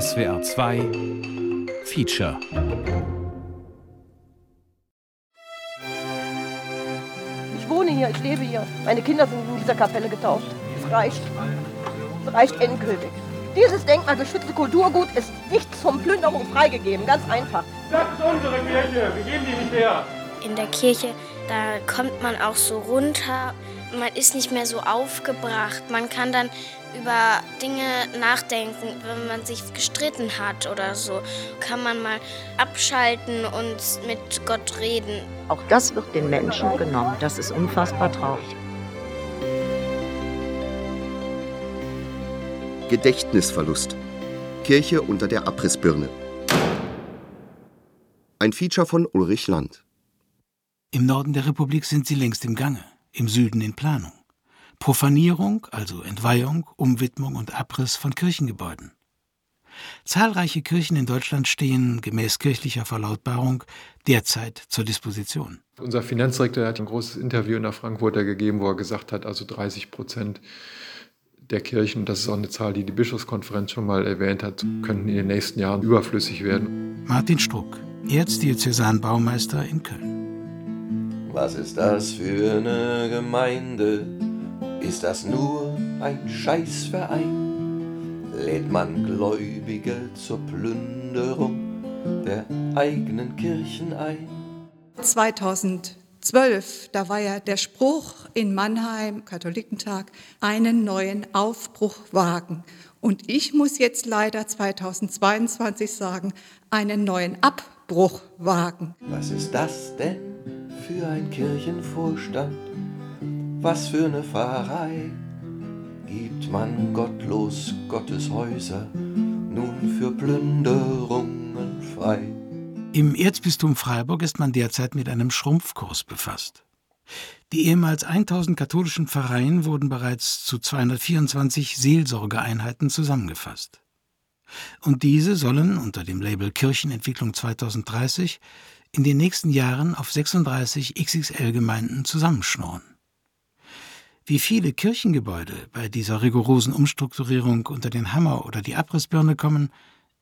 SWR 2 Feature Ich wohne hier, ich lebe hier. Meine Kinder sind in dieser Kapelle getauft. Es reicht. Es reicht endgültig. Dieses denkmalgeschützte Kulturgut ist nicht zum Plünderung freigegeben, ganz einfach. Das ist unsere Kirche, wir geben die nicht her. In der Kirche, da kommt man auch so runter. Man ist nicht mehr so aufgebracht. Man kann dann über Dinge nachdenken, wenn man sich gestritten hat oder so. Kann man mal abschalten und mit Gott reden. Auch das wird den Menschen genommen. Das ist unfassbar traurig. Gedächtnisverlust. Kirche unter der Abrissbirne. Ein Feature von Ulrich Land. Im Norden der Republik sind sie längst im Gange, im Süden in Planung. Profanierung, also Entweihung, Umwidmung und Abriss von Kirchengebäuden. Zahlreiche Kirchen in Deutschland stehen gemäß kirchlicher Verlautbarung derzeit zur Disposition. Unser Finanzdirektor hat ein großes Interview in der Frankfurter gegeben, wo er gesagt hat, also 30 Prozent der Kirchen, das ist auch eine Zahl, die die Bischofskonferenz schon mal erwähnt hat, könnten in den nächsten Jahren überflüssig werden. Martin Struck, Erzdiözesanbaumeister in Köln. Was ist das für eine Gemeinde? Ist das nur ein Scheißverein? Lädt man Gläubige zur Plünderung der eigenen Kirchen ein? 2000 12, da war ja der Spruch in Mannheim, Katholikentag, einen neuen Aufbruch wagen. Und ich muss jetzt leider 2022 sagen, einen neuen Abbruch wagen. Was ist das denn für ein Kirchenvorstand? Was für eine Pfarrei? Gibt man gottlos Gottes Häuser nun für Plünderungen frei? Im Erzbistum Freiburg ist man derzeit mit einem Schrumpfkurs befasst. Die ehemals 1000 katholischen Pfarreien wurden bereits zu 224 Seelsorgeeinheiten zusammengefasst. Und diese sollen unter dem Label Kirchenentwicklung 2030 in den nächsten Jahren auf 36 XXL-Gemeinden zusammenschnurren. Wie viele Kirchengebäude bei dieser rigorosen Umstrukturierung unter den Hammer oder die Abrissbirne kommen,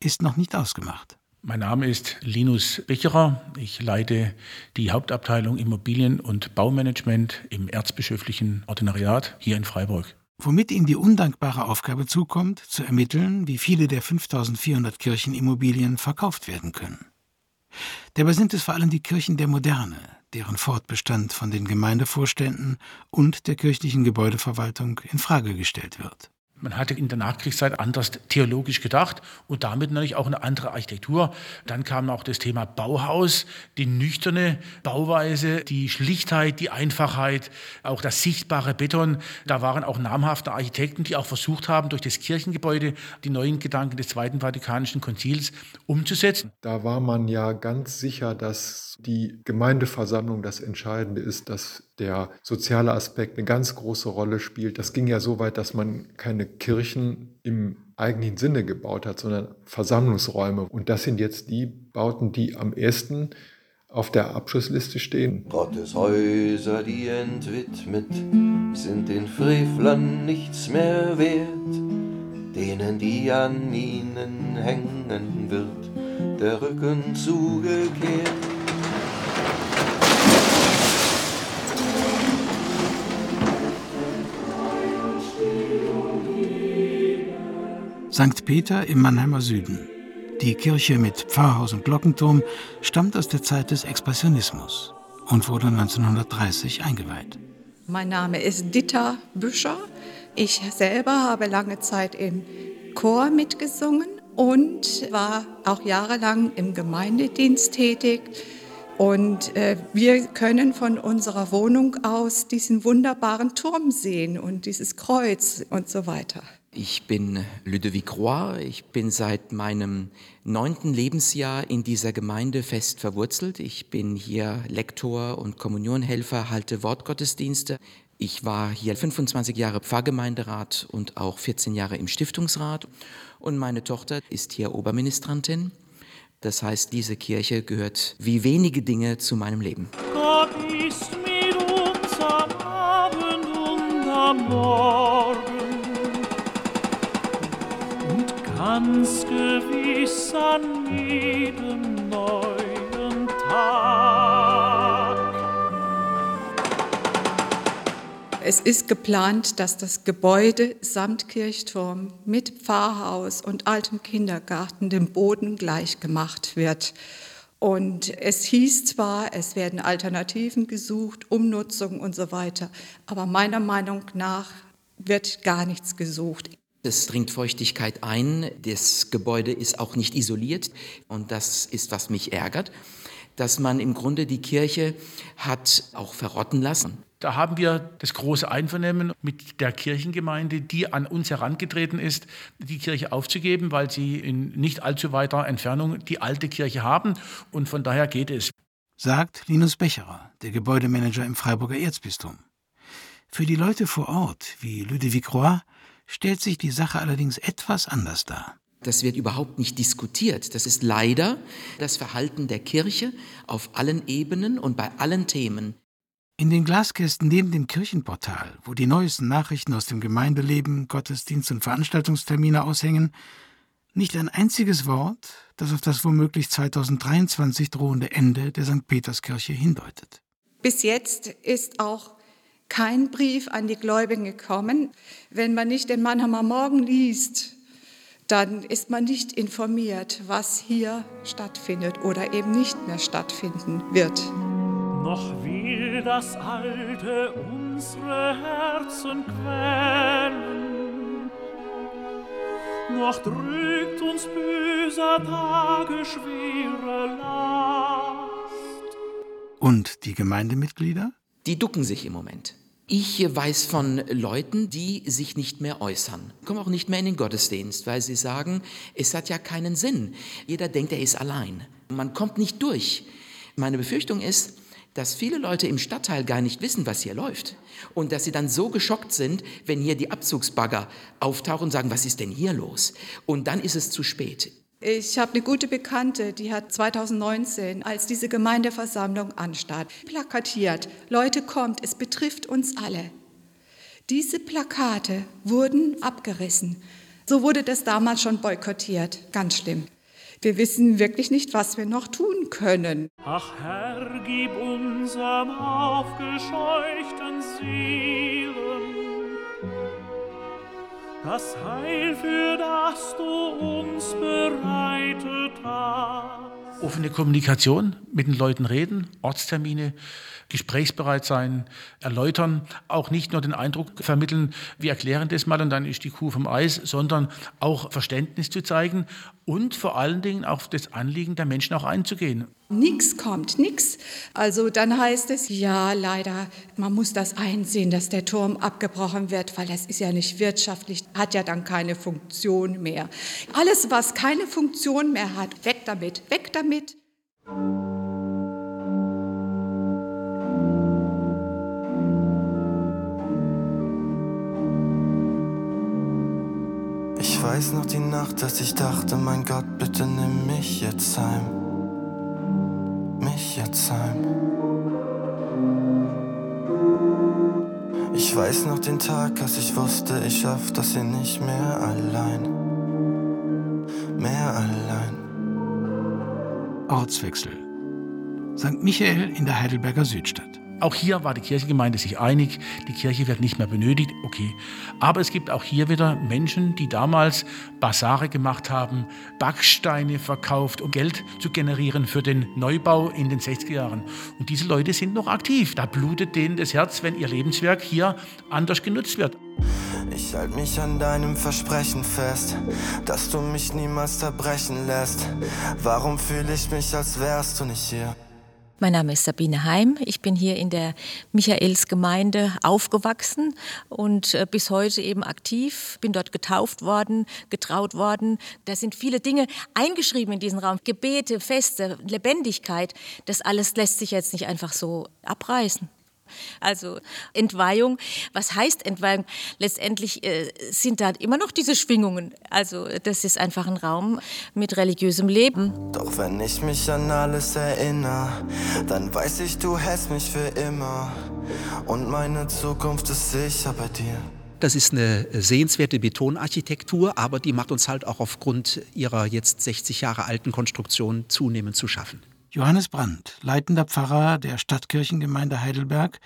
ist noch nicht ausgemacht. Mein Name ist Linus Richerer. Ich leite die Hauptabteilung Immobilien- und Baumanagement im erzbischöflichen Ordinariat hier in Freiburg. Womit ihm die undankbare Aufgabe zukommt, zu ermitteln, wie viele der 5400 Kirchenimmobilien verkauft werden können. Dabei sind es vor allem die Kirchen der Moderne, deren Fortbestand von den Gemeindevorständen und der kirchlichen Gebäudeverwaltung in Frage gestellt wird. Man hatte in der Nachkriegszeit anders theologisch gedacht und damit natürlich auch eine andere Architektur. Dann kam auch das Thema Bauhaus, die nüchterne Bauweise, die Schlichtheit, die Einfachheit, auch das sichtbare Beton. Da waren auch namhafte Architekten, die auch versucht haben, durch das Kirchengebäude die neuen Gedanken des Zweiten Vatikanischen Konzils umzusetzen. Da war man ja ganz sicher, dass die Gemeindeversammlung das Entscheidende ist, dass der soziale Aspekt eine ganz große Rolle spielt. Das ging ja so weit, dass man keine Kirchen im eigentlichen Sinne gebaut hat, sondern Versammlungsräume. Und das sind jetzt die Bauten, die am ersten auf der Abschlussliste stehen. Gottes Häuser, die entwidmet, sind den Frevlern nichts mehr wert, denen, die an ihnen hängen wird, der Rücken zugekehrt. St. Peter im Mannheimer Süden. Die Kirche mit Pfarrhaus und Glockenturm stammt aus der Zeit des Expressionismus und wurde 1930 eingeweiht. Mein Name ist Ditta Büscher. Ich selber habe lange Zeit im Chor mitgesungen und war auch jahrelang im Gemeindedienst tätig. Und äh, wir können von unserer Wohnung aus diesen wunderbaren Turm sehen und dieses Kreuz und so weiter. Ich bin Ludovic Roy. Ich bin seit meinem neunten Lebensjahr in dieser Gemeinde fest verwurzelt. Ich bin hier Lektor und Kommunionhelfer, halte Wortgottesdienste. Ich war hier 25 Jahre Pfarrgemeinderat und auch 14 Jahre im Stiftungsrat. Und meine Tochter ist hier Oberministrantin. Das heißt, diese Kirche gehört wie wenige Dinge zu meinem Leben. Gott ist mit uns am Abend und am Morgen ganz gewiss an jedem neuen Tag. Es ist geplant, dass das Gebäude samt Kirchturm mit Pfarrhaus und altem Kindergarten dem Boden gleichgemacht wird. Und es hieß zwar, es werden Alternativen gesucht, Umnutzung und so weiter, aber meiner Meinung nach wird gar nichts gesucht. Es dringt Feuchtigkeit ein, das Gebäude ist auch nicht isoliert und das ist, was mich ärgert, dass man im Grunde die Kirche hat auch verrotten lassen. Da haben wir das große Einvernehmen mit der Kirchengemeinde, die an uns herangetreten ist, die Kirche aufzugeben, weil sie in nicht allzu weiter Entfernung die alte Kirche haben. Und von daher geht es. Sagt Linus Becherer, der Gebäudemanager im Freiburger Erzbistum. Für die Leute vor Ort, wie Ludovic Roy, stellt sich die Sache allerdings etwas anders dar. Das wird überhaupt nicht diskutiert. Das ist leider das Verhalten der Kirche auf allen Ebenen und bei allen Themen. In den Glaskästen neben dem Kirchenportal, wo die neuesten Nachrichten aus dem Gemeindeleben, Gottesdienst und Veranstaltungstermine aushängen, nicht ein einziges Wort, das auf das womöglich 2023 drohende Ende der St. Peterskirche hindeutet. Bis jetzt ist auch kein Brief an die Gläubigen gekommen. Wenn man nicht den Mannheimer Morgen liest, dann ist man nicht informiert, was hier stattfindet oder eben nicht mehr stattfinden wird. Noch will das Alte unsere Herzen quälen, noch drückt uns böser Tage schwere Last. Und die Gemeindemitglieder? Die ducken sich im Moment. Ich weiß von Leuten, die sich nicht mehr äußern, kommen auch nicht mehr in den Gottesdienst, weil sie sagen, es hat ja keinen Sinn. Jeder denkt, er ist allein. Man kommt nicht durch. Meine Befürchtung ist, dass viele Leute im Stadtteil gar nicht wissen, was hier läuft. Und dass sie dann so geschockt sind, wenn hier die Abzugsbagger auftauchen und sagen, was ist denn hier los? Und dann ist es zu spät. Ich habe eine gute Bekannte, die hat 2019, als diese Gemeindeversammlung anstand, plakatiert, Leute kommt, es betrifft uns alle. Diese Plakate wurden abgerissen. So wurde das damals schon boykottiert. Ganz schlimm. Wir wissen wirklich nicht, was wir noch tun können. Ach Herr, gib unserem aufgescheuchten Seelen das Heil, für das du uns bereitet hast. Offene Kommunikation, mit den Leuten reden, Ortstermine, gesprächsbereit sein, erläutern, auch nicht nur den Eindruck vermitteln, wir erklären das mal und dann ist die Kuh vom Eis, sondern auch Verständnis zu zeigen und vor allen Dingen auf das Anliegen der Menschen auch einzugehen. Nix kommt, nix. Also dann heißt es, ja, leider, man muss das einsehen, dass der Turm abgebrochen wird, weil das ist ja nicht wirtschaftlich, hat ja dann keine Funktion mehr. Alles, was keine Funktion mehr hat, weg damit, weg damit. Ich weiß noch die Nacht, dass ich dachte, mein Gott, bitte nimm mich jetzt heim. Mich jetzt heim. Ich weiß noch den Tag, als ich wusste, ich schaff das hier nicht mehr allein. Mehr allein. Ortswechsel. St. Michael in der Heidelberger Südstadt. Auch hier war die Kirchengemeinde sich einig, die Kirche wird nicht mehr benötigt, okay. Aber es gibt auch hier wieder Menschen, die damals Basare gemacht haben, Backsteine verkauft, um Geld zu generieren für den Neubau in den 60er Jahren. Und diese Leute sind noch aktiv. Da blutet denen das Herz, wenn ihr Lebenswerk hier anders genutzt wird. Ich halte mich an deinem Versprechen fest, dass du mich niemals zerbrechen lässt. Warum fühle ich mich, als wärst du nicht hier? Mein Name ist Sabine Heim. Ich bin hier in der Michaelsgemeinde aufgewachsen und äh, bis heute eben aktiv. Bin dort getauft worden, getraut worden. Da sind viele Dinge eingeschrieben in diesen Raum. Gebete, Feste, Lebendigkeit. Das alles lässt sich jetzt nicht einfach so abreißen. Also Entweihung, was heißt Entweihung? Letztendlich äh, sind da immer noch diese Schwingungen. Also das ist einfach ein Raum mit religiösem Leben. Doch wenn ich mich an alles erinnere, dann weiß ich, du hältst mich für immer. Und meine Zukunft ist sicher bei dir. Das ist eine sehenswerte Betonarchitektur, aber die macht uns halt auch aufgrund ihrer jetzt 60 Jahre alten Konstruktion zunehmend zu schaffen. Johannes Brandt, leitender Pfarrer der Stadtkirchengemeinde Heidelberg,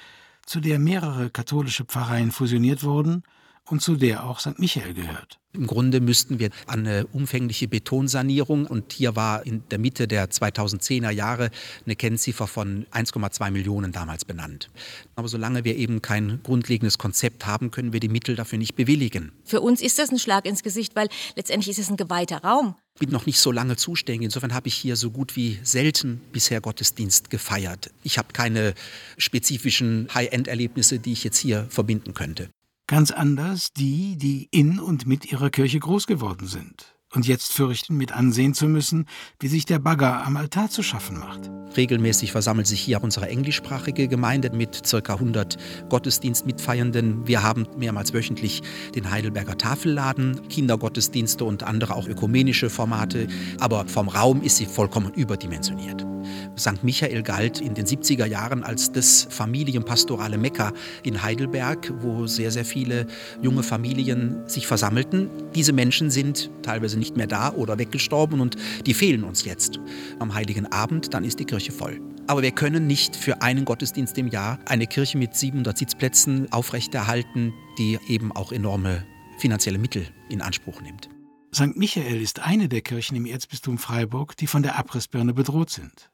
zu der mehrere katholische Pfarreien fusioniert wurden und zu der auch St. Michael gehört. Im Grunde müssten wir an eine umfängliche Betonsanierung und hier war in der Mitte der 2010er Jahre eine Kennziffer von 1,2 Millionen damals benannt. Aber solange wir eben kein grundlegendes Konzept haben, können wir die Mittel dafür nicht bewilligen. Für uns ist das ein Schlag ins Gesicht, weil letztendlich ist es ein geweihter Raum. Ich bin noch nicht so lange zuständig. Insofern habe ich hier so gut wie selten bisher Gottesdienst gefeiert. Ich habe keine spezifischen High-End-Erlebnisse, die ich jetzt hier verbinden könnte. Ganz anders die, die in und mit ihrer Kirche groß geworden sind und jetzt fürchten, mit ansehen zu müssen, wie sich der Bagger am Altar zu schaffen macht. Regelmäßig versammelt sich hier unsere englischsprachige Gemeinde mit ca. 100 Gottesdienstmitfeiernden. Wir haben mehrmals wöchentlich den Heidelberger Tafelladen, Kindergottesdienste und andere auch ökumenische Formate. Aber vom Raum ist sie vollkommen überdimensioniert. St. Michael galt in den 70er Jahren als das familienpastorale Mekka in Heidelberg, wo sehr, sehr viele junge Familien sich versammelten. Diese Menschen sind teilweise nicht mehr da oder weggestorben und die fehlen uns jetzt. Am Heiligen Abend, dann ist die Kirche voll. Aber wir können nicht für einen Gottesdienst im Jahr eine Kirche mit 700 Sitzplätzen aufrechterhalten, die eben auch enorme finanzielle Mittel in Anspruch nimmt. St. Michael ist eine der Kirchen im Erzbistum Freiburg, die von der Abrissbirne bedroht sind.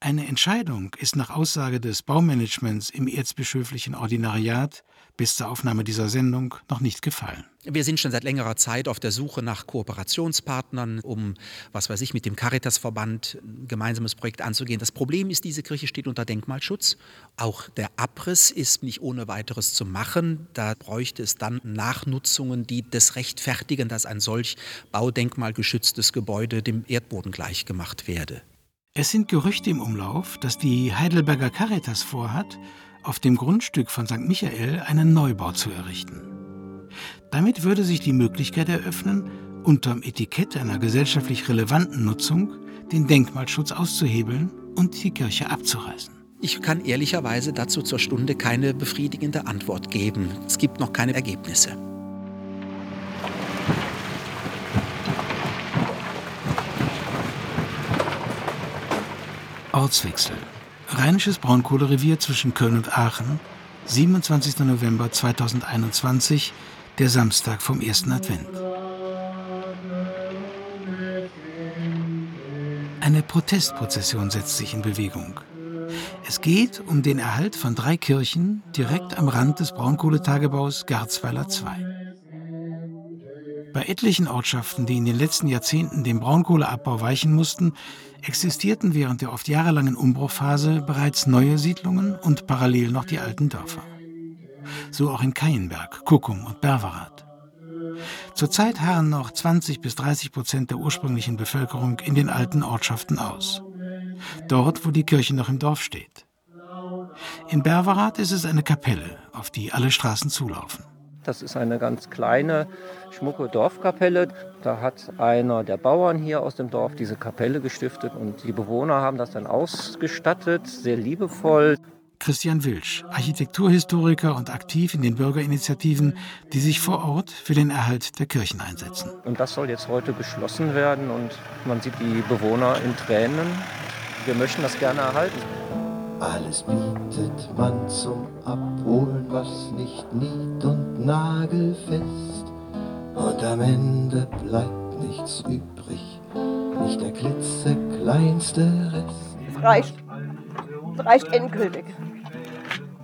Eine Entscheidung ist nach Aussage des Baumanagements im erzbischöflichen Ordinariat bis zur Aufnahme dieser Sendung noch nicht gefallen. Wir sind schon seit längerer Zeit auf der Suche nach Kooperationspartnern, um, was weiß ich, mit dem Caritasverband ein gemeinsames Projekt anzugehen. Das Problem ist, diese Kirche steht unter Denkmalschutz. Auch der Abriss ist nicht ohne weiteres zu machen. Da bräuchte es dann Nachnutzungen, die das rechtfertigen, dass ein solch baudenkmalgeschütztes Gebäude dem Erdboden gleichgemacht werde. Es sind Gerüchte im Umlauf, dass die Heidelberger Caritas vorhat, auf dem Grundstück von St. Michael einen Neubau zu errichten. Damit würde sich die Möglichkeit eröffnen, unterm Etikett einer gesellschaftlich relevanten Nutzung den Denkmalschutz auszuhebeln und die Kirche abzureißen. Ich kann ehrlicherweise dazu zur Stunde keine befriedigende Antwort geben. Es gibt noch keine Ergebnisse. Ortswechsel. Rheinisches Braunkohlerevier zwischen Köln und Aachen, 27. November 2021, der Samstag vom ersten Advent. Eine Protestprozession setzt sich in Bewegung. Es geht um den Erhalt von drei Kirchen direkt am Rand des Braunkohletagebaus Garzweiler II. Bei etlichen Ortschaften, die in den letzten Jahrzehnten dem Braunkohleabbau weichen mussten, existierten während der oft jahrelangen Umbruchphase bereits neue Siedlungen und parallel noch die alten Dörfer. So auch in Keienberg, Kuckum und Berwerath. Zurzeit harren noch 20 bis 30 Prozent der ursprünglichen Bevölkerung in den alten Ortschaften aus. Dort, wo die Kirche noch im Dorf steht. In Berwerath ist es eine Kapelle, auf die alle Straßen zulaufen. Das ist eine ganz kleine, schmucke Dorfkapelle. Da hat einer der Bauern hier aus dem Dorf diese Kapelle gestiftet und die Bewohner haben das dann ausgestattet, sehr liebevoll. Christian Wilsch, Architekturhistoriker und aktiv in den Bürgerinitiativen, die sich vor Ort für den Erhalt der Kirchen einsetzen. Und das soll jetzt heute geschlossen werden und man sieht die Bewohner in Tränen. Wir möchten das gerne erhalten. Alles bietet man zum Abholen, was nicht nied- und nagelfest. Und am Ende bleibt nichts übrig, nicht der klitzekleinste Rest. Es reicht. Es reicht endgültig.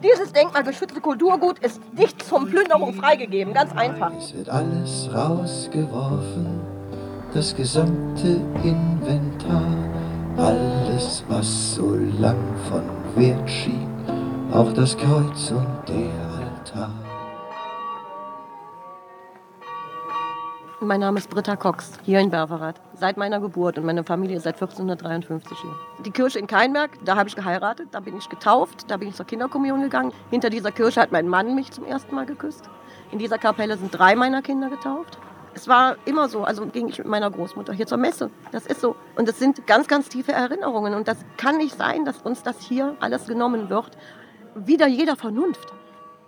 Dieses denkmalgeschützte Kulturgut ist nicht zum Plünderung freigegeben, ganz einfach. Es wird alles rausgeworfen, das gesamte Inventar, alles, was so lang von Wert schien, auch das Kreuz und der Altar. Mein Name ist Britta Cox, hier in Berwerath. Seit meiner Geburt und meine Familie seit 1453 hier. Die Kirche in Keinberg, da habe ich geheiratet, da bin ich getauft, da bin ich zur Kinderkommunion gegangen. Hinter dieser Kirche hat mein Mann mich zum ersten Mal geküsst. In dieser Kapelle sind drei meiner Kinder getauft. Es war immer so, also ging ich mit meiner Großmutter hier zur Messe. Das ist so. Und es sind ganz, ganz tiefe Erinnerungen. Und das kann nicht sein, dass uns das hier alles genommen wird. Wieder jeder Vernunft.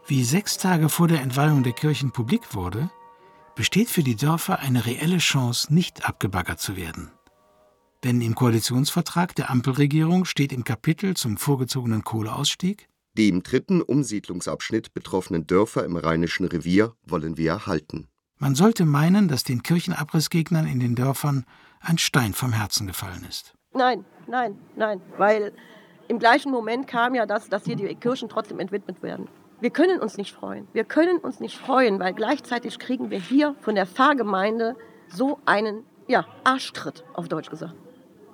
Wie sechs Tage vor der Entweihung der Kirchen publik wurde, besteht für die Dörfer eine reelle Chance, nicht abgebaggert zu werden. Denn im Koalitionsvertrag der Ampelregierung steht im Kapitel zum vorgezogenen Kohleausstieg, die im dritten Umsiedlungsabschnitt betroffenen Dörfer im Rheinischen Revier wollen wir erhalten. Man sollte meinen, dass den Kirchenabrissgegnern in den Dörfern ein Stein vom Herzen gefallen ist. Nein, nein, nein, weil im gleichen Moment kam ja das, dass hier die Kirchen trotzdem entwidmet werden. Wir können uns nicht freuen. Wir können uns nicht freuen, weil gleichzeitig kriegen wir hier von der Pfarrgemeinde so einen ja, Arschtritt, auf Deutsch gesagt.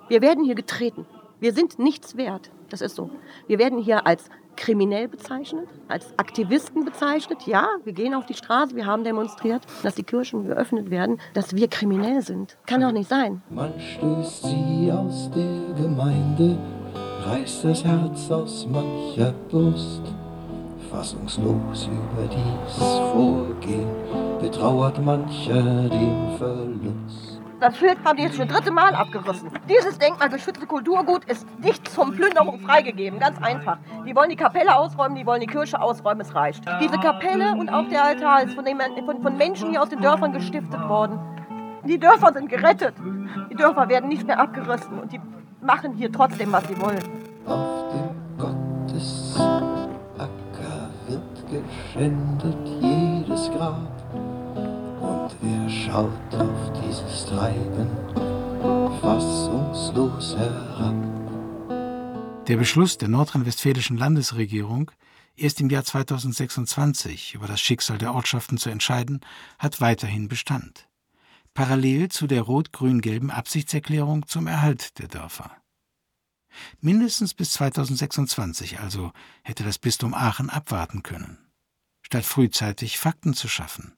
Wir werden hier getreten. Wir sind nichts wert. Das ist so. Wir werden hier als kriminell bezeichnet, als Aktivisten bezeichnet. Ja, wir gehen auf die Straße, wir haben demonstriert, dass die Kirchen geöffnet werden, dass wir kriminell sind. Kann doch nicht sein. Man stößt sie aus der Gemeinde, reißt das Herz aus mancher Brust fassungslos über dies Vorgehen betrauert mancher den Verlust. Das Schild haben die jetzt schon dritte Mal abgerissen. Dieses denkmalgeschützte Kulturgut ist nicht zum Plünderung freigegeben, ganz einfach. Die wollen die Kapelle ausräumen, die wollen die Kirche ausräumen, es reicht. Diese Kapelle und auch der Altar ist von, dem, von, von Menschen hier aus den Dörfern gestiftet worden. Die Dörfer sind gerettet. Die Dörfer werden nicht mehr abgerissen und die machen hier trotzdem, was sie wollen. Auf dem geschändet jedes Grab. Und wer schaut auf dieses Treiben fassungslos herab? Der Beschluss der nordrhein-westfälischen Landesregierung, erst im Jahr 2026 über das Schicksal der Ortschaften zu entscheiden, hat weiterhin Bestand. Parallel zu der rot-grün-gelben Absichtserklärung zum Erhalt der Dörfer. Mindestens bis 2026 also hätte das Bistum Aachen abwarten können statt frühzeitig Fakten zu schaffen.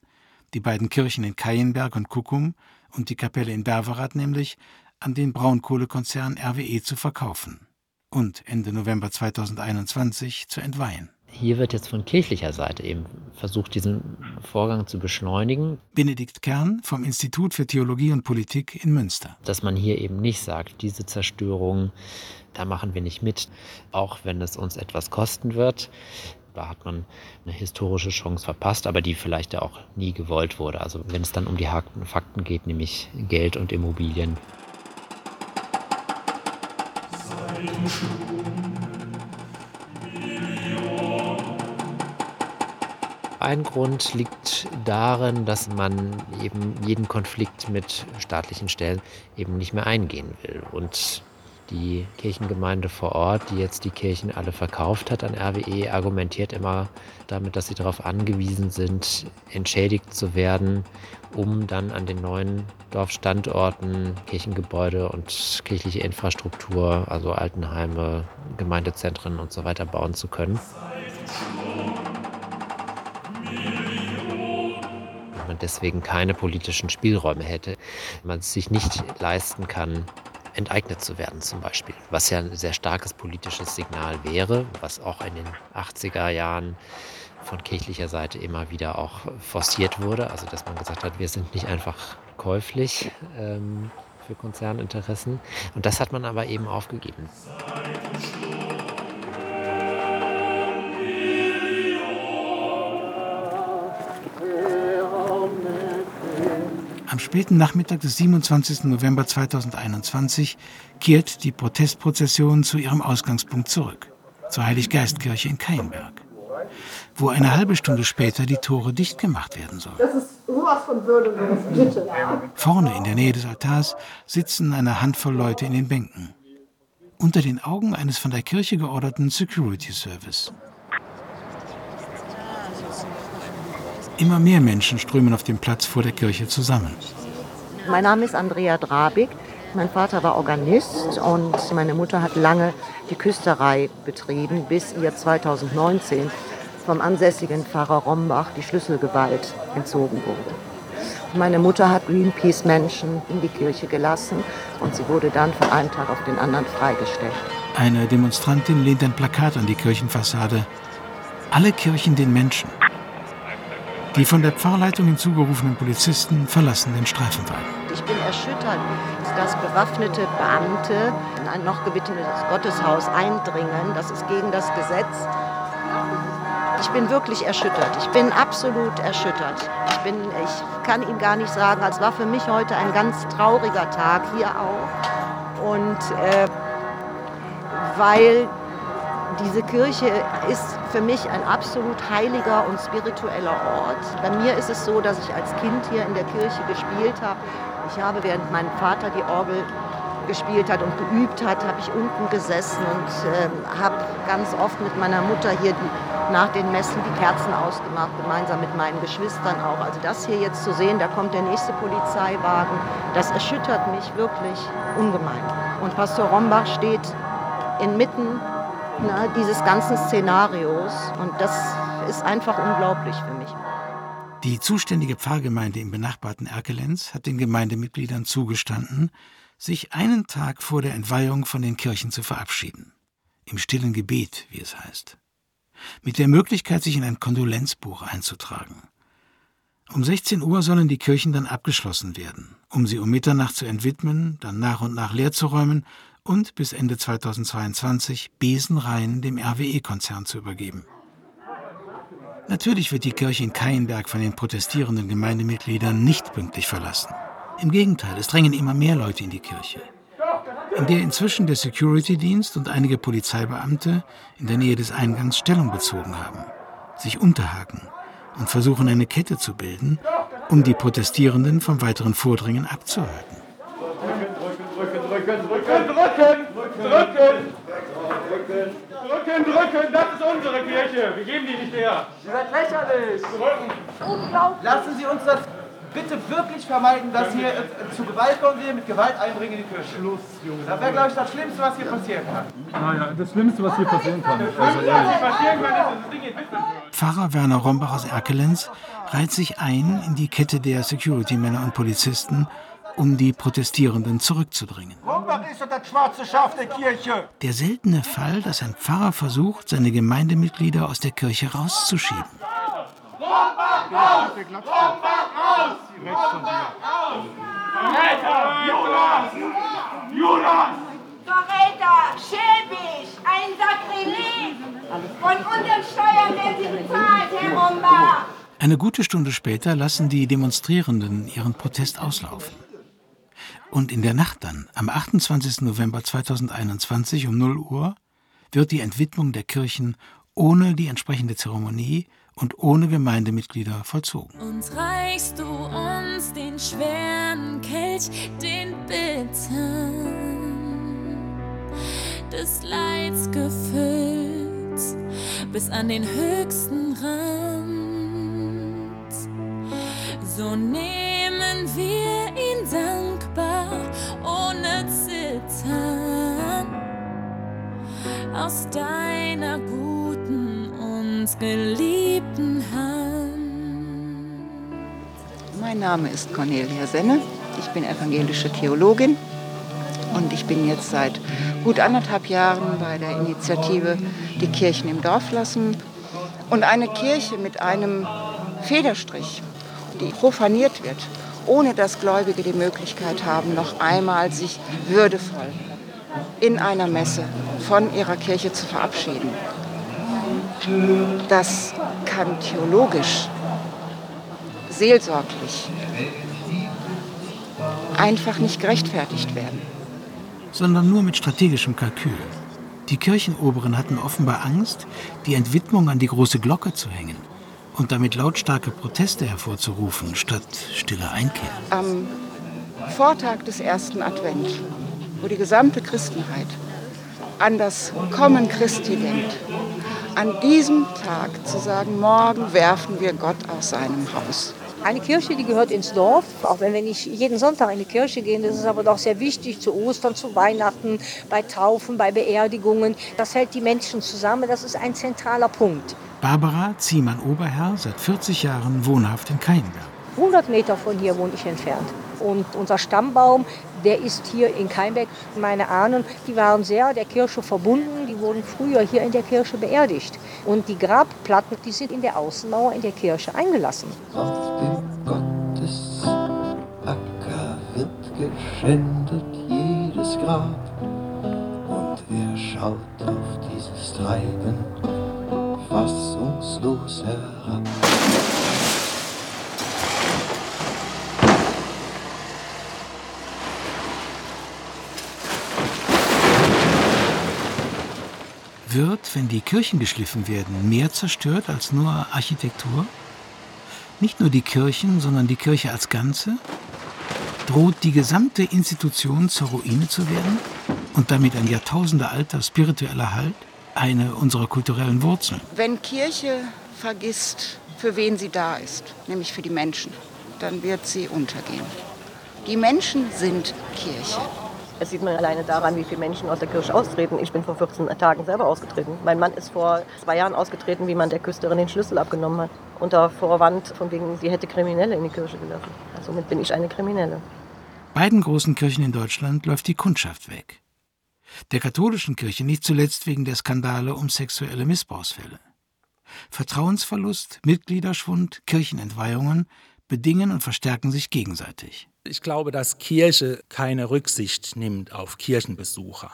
Die beiden Kirchen in Kayenberg und Kuckum und die Kapelle in Berverath nämlich an den Braunkohlekonzern RWE zu verkaufen und Ende November 2021 zu entweihen. Hier wird jetzt von kirchlicher Seite eben versucht, diesen Vorgang zu beschleunigen. Benedikt Kern vom Institut für Theologie und Politik in Münster. Dass man hier eben nicht sagt, diese Zerstörung, da machen wir nicht mit, auch wenn es uns etwas kosten wird. Da hat man eine historische Chance verpasst, aber die vielleicht ja auch nie gewollt wurde. Also wenn es dann um die Fakten geht, nämlich Geld und Immobilien. Ein Grund liegt darin, dass man eben jeden Konflikt mit staatlichen Stellen eben nicht mehr eingehen will. Und die Kirchengemeinde vor Ort, die jetzt die Kirchen alle verkauft hat an RWE, argumentiert immer damit, dass sie darauf angewiesen sind, entschädigt zu werden, um dann an den neuen Dorfstandorten Kirchengebäude und kirchliche Infrastruktur, also Altenheime, Gemeindezentren und so weiter bauen zu können. man deswegen keine politischen Spielräume hätte, man es sich nicht leisten kann, enteignet zu werden zum Beispiel, was ja ein sehr starkes politisches Signal wäre, was auch in den 80er Jahren von kirchlicher Seite immer wieder auch forciert wurde, also dass man gesagt hat, wir sind nicht einfach käuflich ähm, für Konzerninteressen. Und das hat man aber eben aufgegeben. Am späten Nachmittag des 27. November 2021 kehrt die Protestprozession zu ihrem Ausgangspunkt zurück, zur Heiliggeistkirche in Kainberg, wo eine halbe Stunde später die Tore dicht gemacht werden sollen. Das ist sowas von würdelos, bitte. Vorne in der Nähe des Altars sitzen eine Handvoll Leute in den Bänken. Unter den Augen eines von der Kirche georderten Security Service. Immer mehr Menschen strömen auf dem Platz vor der Kirche zusammen. Mein Name ist Andrea Drabig. Mein Vater war Organist und meine Mutter hat lange die Küsterei betrieben, bis ihr 2019 vom ansässigen Pfarrer Rombach die Schlüsselgewalt entzogen wurde. Meine Mutter hat Greenpeace-Menschen in die Kirche gelassen und sie wurde dann von einem Tag auf den anderen freigestellt. Eine Demonstrantin lehnt ein Plakat an die Kirchenfassade. Alle Kirchen den Menschen. Die von der Pfarrleitung hinzugerufenen Polizisten verlassen den Streifenwagen. Ich bin erschüttert, dass bewaffnete Beamte in ein noch gebittetes Gotteshaus eindringen. Das ist gegen das Gesetz. Ich bin wirklich erschüttert. Ich bin absolut erschüttert. Ich, bin, ich kann Ihnen gar nicht sagen, es war für mich heute ein ganz trauriger Tag hier auch. Und äh, weil diese Kirche ist für mich ein absolut heiliger und spiritueller Ort. Bei mir ist es so, dass ich als Kind hier in der Kirche gespielt habe. Ich habe, während mein Vater die Orgel gespielt hat und geübt hat, habe ich unten gesessen und äh, habe ganz oft mit meiner Mutter hier die, nach den Messen die Kerzen ausgemacht, gemeinsam mit meinen Geschwistern auch. Also das hier jetzt zu sehen, da kommt der nächste Polizeiwagen, das erschüttert mich wirklich ungemein. Und Pastor Rombach steht inmitten na, dieses ganzen Szenarios und das ist einfach unglaublich für mich. Die zuständige Pfarrgemeinde im benachbarten Erkelenz hat den Gemeindemitgliedern zugestanden, sich einen Tag vor der Entweihung von den Kirchen zu verabschieden. Im stillen Gebet, wie es heißt. Mit der Möglichkeit, sich in ein Kondolenzbuch einzutragen. Um 16 Uhr sollen die Kirchen dann abgeschlossen werden, um sie um Mitternacht zu entwidmen, dann nach und nach leer zu räumen und bis Ende 2022 besenrein dem RWE-Konzern zu übergeben. Natürlich wird die Kirche in Keienberg von den protestierenden Gemeindemitgliedern nicht pünktlich verlassen. Im Gegenteil, es drängen immer mehr Leute in die Kirche, in der inzwischen der Security-Dienst und einige Polizeibeamte in der Nähe des Eingangs Stellung bezogen haben, sich unterhaken und versuchen eine Kette zu bilden, um die Protestierenden vom weiteren Vordringen abzuhalten. Drücken, drücken, drücken, drücken, drücken, drücken, drücken, das ist unsere Kirche. Wir geben die nicht her. Ihr seid lächerlich. Drücken. Unglaublich. Lassen Sie uns das bitte wirklich vermeiden, dass hier äh, zu Gewalt kommen wir mit Gewalt einbringen in die Kirche. Schluss, Junge. Das wäre, glaube ich, das Schlimmste, was hier passieren kann. Naja, das Schlimmste, was hier passieren kann. Also ehrlich. Pfarrer Werner Rombach aus Erkelenz reiht sich ein in die Kette der Security-Männer und Polizisten, um die Protestierenden zurückzudrängen. Rombach ist doch das schwarze Schaf der Kirche. Der seltene Fall, dass ein Pfarrer versucht, seine Gemeindemitglieder aus der Kirche rauszuschieben. Jonas! Jonas! Verräter! Schäbig! Ein Sakrileg! Von bezahlt, Herr! Eine gute Stunde später lassen die Demonstrierenden ihren Protest auslaufen. Und in der Nacht dann, am 28. November 2021 um 0 Uhr, wird die Entwidmung der Kirchen ohne die entsprechende Zeremonie und ohne Gemeindemitglieder vollzogen. Und reichst du uns den schweren Kelch, den bittern, des Leids gefüllt, bis an den höchsten Rand. So nehmen wir ihn dankbar, ohne Zittern, aus deiner guten, uns geliebten Hand. Mein Name ist Cornelia Senne. Ich bin evangelische Theologin und ich bin jetzt seit gut anderthalb Jahren bei der Initiative Die Kirchen im Dorf lassen. Und eine Kirche mit einem Federstrich, die profaniert wird, ohne dass Gläubige die Möglichkeit haben, noch einmal sich würdevoll in einer Messe von ihrer Kirche zu verabschieden. Das kann theologisch, seelsorglich einfach nicht gerechtfertigt werden. sondern nur mit strategischem Kalkül. Die Kirchenoberen hatten offenbar Angst, die Entwidmung an die große Glocke zu hängen und damit lautstarke Proteste hervorzurufen, statt stille Einkehr. Am Vortag des ersten Advent, wo die gesamte Christenheit an das Kommen Christi denkt, an diesem Tag zu sagen, morgen werfen wir Gott aus seinem Haus. Eine Kirche, die gehört ins Dorf, auch wenn wir nicht jeden Sonntag in die Kirche gehen. Das ist aber doch sehr wichtig zu Ostern, zu Weihnachten, bei Taufen, bei Beerdigungen. Das hält die Menschen zusammen. Das ist ein zentraler Punkt. Barbara Ziemann-Oberherr, seit 40 Jahren wohnhaft in Keinberg. 100 Meter von hier wohne ich entfernt. Und unser Stammbaum, der ist hier in Keimbeck. Meine Ahnen, die waren sehr der Kirche verbunden. Die wurden früher hier in der Kirche beerdigt. Und die Grabplatten, die sind in der Außenmauer in der Kirche eingelassen. Gottes Acker wird geschändet, jedes Grab. Und wer schaut auf dieses Treiben, fassungslos herab. Wird, wenn die Kirchen geschliffen werden, mehr zerstört als nur Architektur? Nicht nur die Kirchen, sondern die Kirche als Ganze? Droht die gesamte Institution zur Ruine zu werden und damit ein jahrtausendealter spiritueller Halt, eine unserer kulturellen Wurzeln? Wenn Kirche vergisst, für wen sie da ist, nämlich für die Menschen, dann wird sie untergehen. Die Menschen sind Kirche. Das sieht man alleine daran, wie viele Menschen aus der Kirche austreten. Ich bin vor 14 Tagen selber ausgetreten. Mein Mann ist vor zwei Jahren ausgetreten, wie man der Küsterin den Schlüssel abgenommen hat. Unter Vorwand, von wegen, sie hätte Kriminelle in die Kirche gelassen. Also somit bin ich eine Kriminelle. Beiden großen Kirchen in Deutschland läuft die Kundschaft weg. Der katholischen Kirche nicht zuletzt wegen der Skandale um sexuelle Missbrauchsfälle. Vertrauensverlust, Mitgliederschwund, Kirchenentweihungen bedingen und verstärken sich gegenseitig. Ich glaube, dass Kirche keine Rücksicht nimmt auf Kirchenbesucher.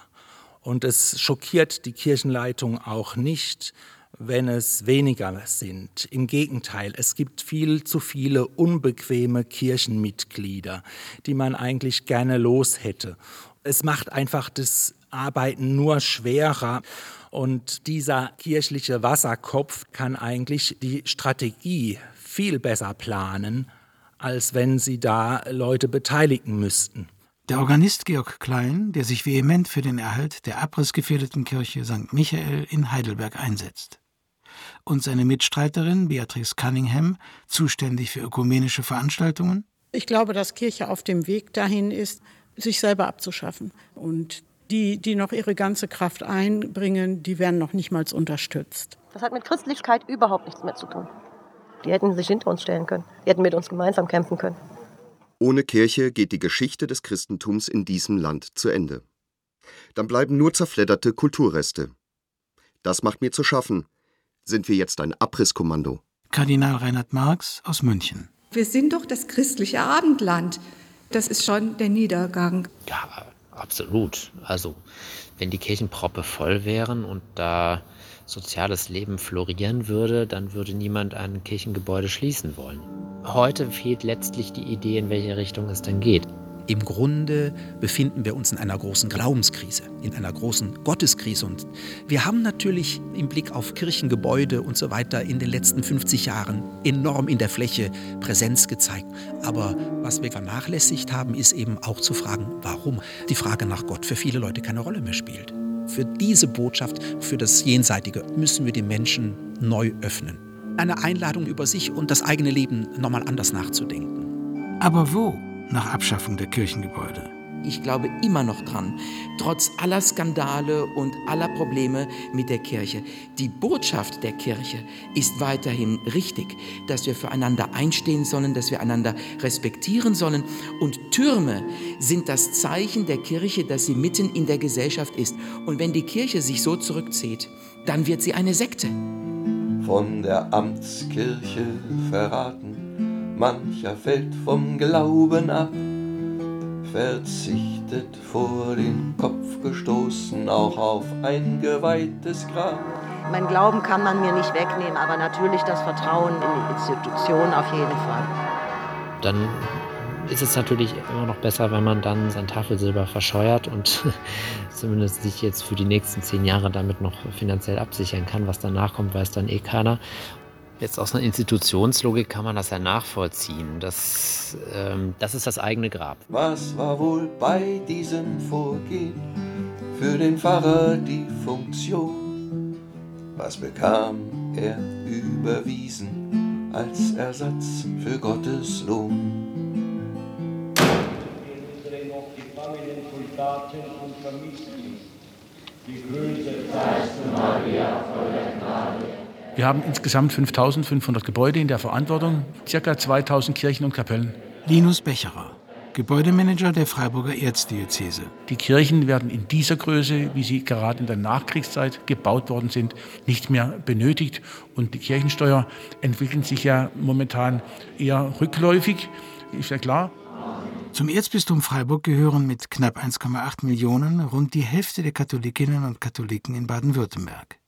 Und es schockiert die Kirchenleitung auch nicht, wenn es weniger sind. Im Gegenteil, es gibt viel zu viele unbequeme Kirchenmitglieder, die man eigentlich gerne los hätte. Es macht einfach das Arbeiten nur schwerer. Und dieser kirchliche Wasserkopf kann eigentlich die Strategie viel besser planen als wenn sie da Leute beteiligen müssten. Der Organist Georg Klein, der sich vehement für den Erhalt der abrissgefährdeten Kirche St. Michael in Heidelberg einsetzt. Und seine Mitstreiterin Beatrice Cunningham, zuständig für ökumenische Veranstaltungen? Ich glaube, dass Kirche auf dem Weg dahin ist, sich selber abzuschaffen. Und die, die noch ihre ganze Kraft einbringen, die werden noch nicht mal unterstützt. Das hat mit Christlichkeit überhaupt nichts mehr zu tun. Die hätten sich hinter uns stellen können. Die hätten mit uns gemeinsam kämpfen können. Ohne Kirche geht die Geschichte des Christentums in diesem Land zu Ende. Dann bleiben nur zerfledderte Kulturreste. Das macht mir zu schaffen. Sind wir jetzt ein Abrisskommando? Kardinal Reinhard Marx aus München. Wir sind doch das christliche Abendland. Das ist schon der Niedergang. Ja, absolut. Also, wenn die Kirchenproppe voll wären und da soziales Leben florieren würde, dann würde niemand ein Kirchengebäude schließen wollen. Heute fehlt letztlich die Idee, in welche Richtung es dann geht. Im Grunde befinden wir uns in einer großen Glaubenskrise, in einer großen Gotteskrise. Und wir haben natürlich im Blick auf Kirchengebäude und so weiter in den letzten 50 Jahren enorm in der Fläche Präsenz gezeigt. Aber was wir vernachlässigt haben, ist eben auch zu fragen, warum die Frage nach Gott für viele Leute keine Rolle mehr spielt. Für diese Botschaft, für das Jenseitige, müssen wir die Menschen neu öffnen. Eine Einladung über sich und das eigene Leben nochmal anders nachzudenken. Aber wo nach Abschaffung der Kirchengebäude? Ich glaube immer noch dran, trotz aller Skandale und aller Probleme mit der Kirche. Die Botschaft der Kirche ist weiterhin richtig, dass wir füreinander einstehen sollen, dass wir einander respektieren sollen. Und Türme sind das Zeichen der Kirche, dass sie mitten in der Gesellschaft ist. Und wenn die Kirche sich so zurückzieht, dann wird sie eine Sekte. Von der Amtskirche verraten, mancher fällt vom Glauben ab verzichtet, vor den Kopf gestoßen, auch auf ein geweihtes Grab. Mein Glauben kann man mir nicht wegnehmen, aber natürlich das Vertrauen in die Institution auf jeden Fall. Dann ist es natürlich immer noch besser, wenn man dann sein Tafelsilber verscheuert und zumindest sich jetzt für die nächsten zehn Jahre damit noch finanziell absichern kann. Was danach kommt, weiß dann eh keiner. Jetzt aus einer Institutionslogik kann man das ja nachvollziehen. Das, ähm, das ist das eigene Grab. Was war wohl bei diesem Vorgehen für den Pfarrer die Funktion? Was bekam er überwiesen als Ersatz für Gottes Lohn? Die Grüße seist du, Maria, voll der Gnade. Wir haben insgesamt 5500 Gebäude in der Verantwortung, ca. 2000 Kirchen und Kapellen. Linus Becherer, Gebäudemanager der Freiburger Erzdiözese. Die Kirchen werden in dieser Größe, wie sie gerade in der Nachkriegszeit gebaut worden sind, nicht mehr benötigt. Und die Kirchensteuer entwickeln sich ja momentan eher rückläufig, ist ja klar. Zum Erzbistum Freiburg gehören mit knapp 1,8 Millionen rund die Hälfte der Katholikinnen und Katholiken in Baden-Württemberg.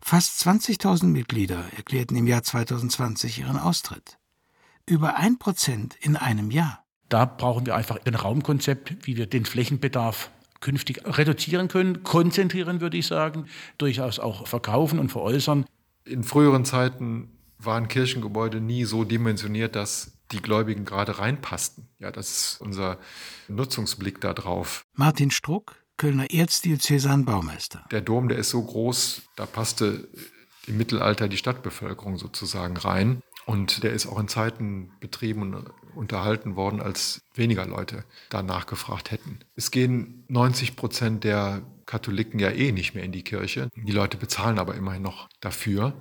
Fast 20.000 Mitglieder erklärten im Jahr 2020 ihren Austritt. Über ein Prozent in einem Jahr. Da brauchen wir einfach ein Raumkonzept, wie wir den Flächenbedarf künftig reduzieren können, konzentrieren, würde ich sagen, durchaus auch verkaufen und veräußern. In früheren Zeiten waren Kirchengebäude nie so dimensioniert, dass die Gläubigen gerade reinpassten. Ja, das ist unser Nutzungsblick darauf. Martin Struck, Kölner Erzdiözesan-Baumeister. Der Dom, der ist so groß, da passte im Mittelalter die Stadtbevölkerung sozusagen rein. Und der ist auch in Zeiten betrieben und unterhalten worden, als weniger Leute danach gefragt hätten. Es gehen 90 Prozent der Katholiken ja eh nicht mehr in die Kirche. Die Leute bezahlen aber immerhin noch dafür.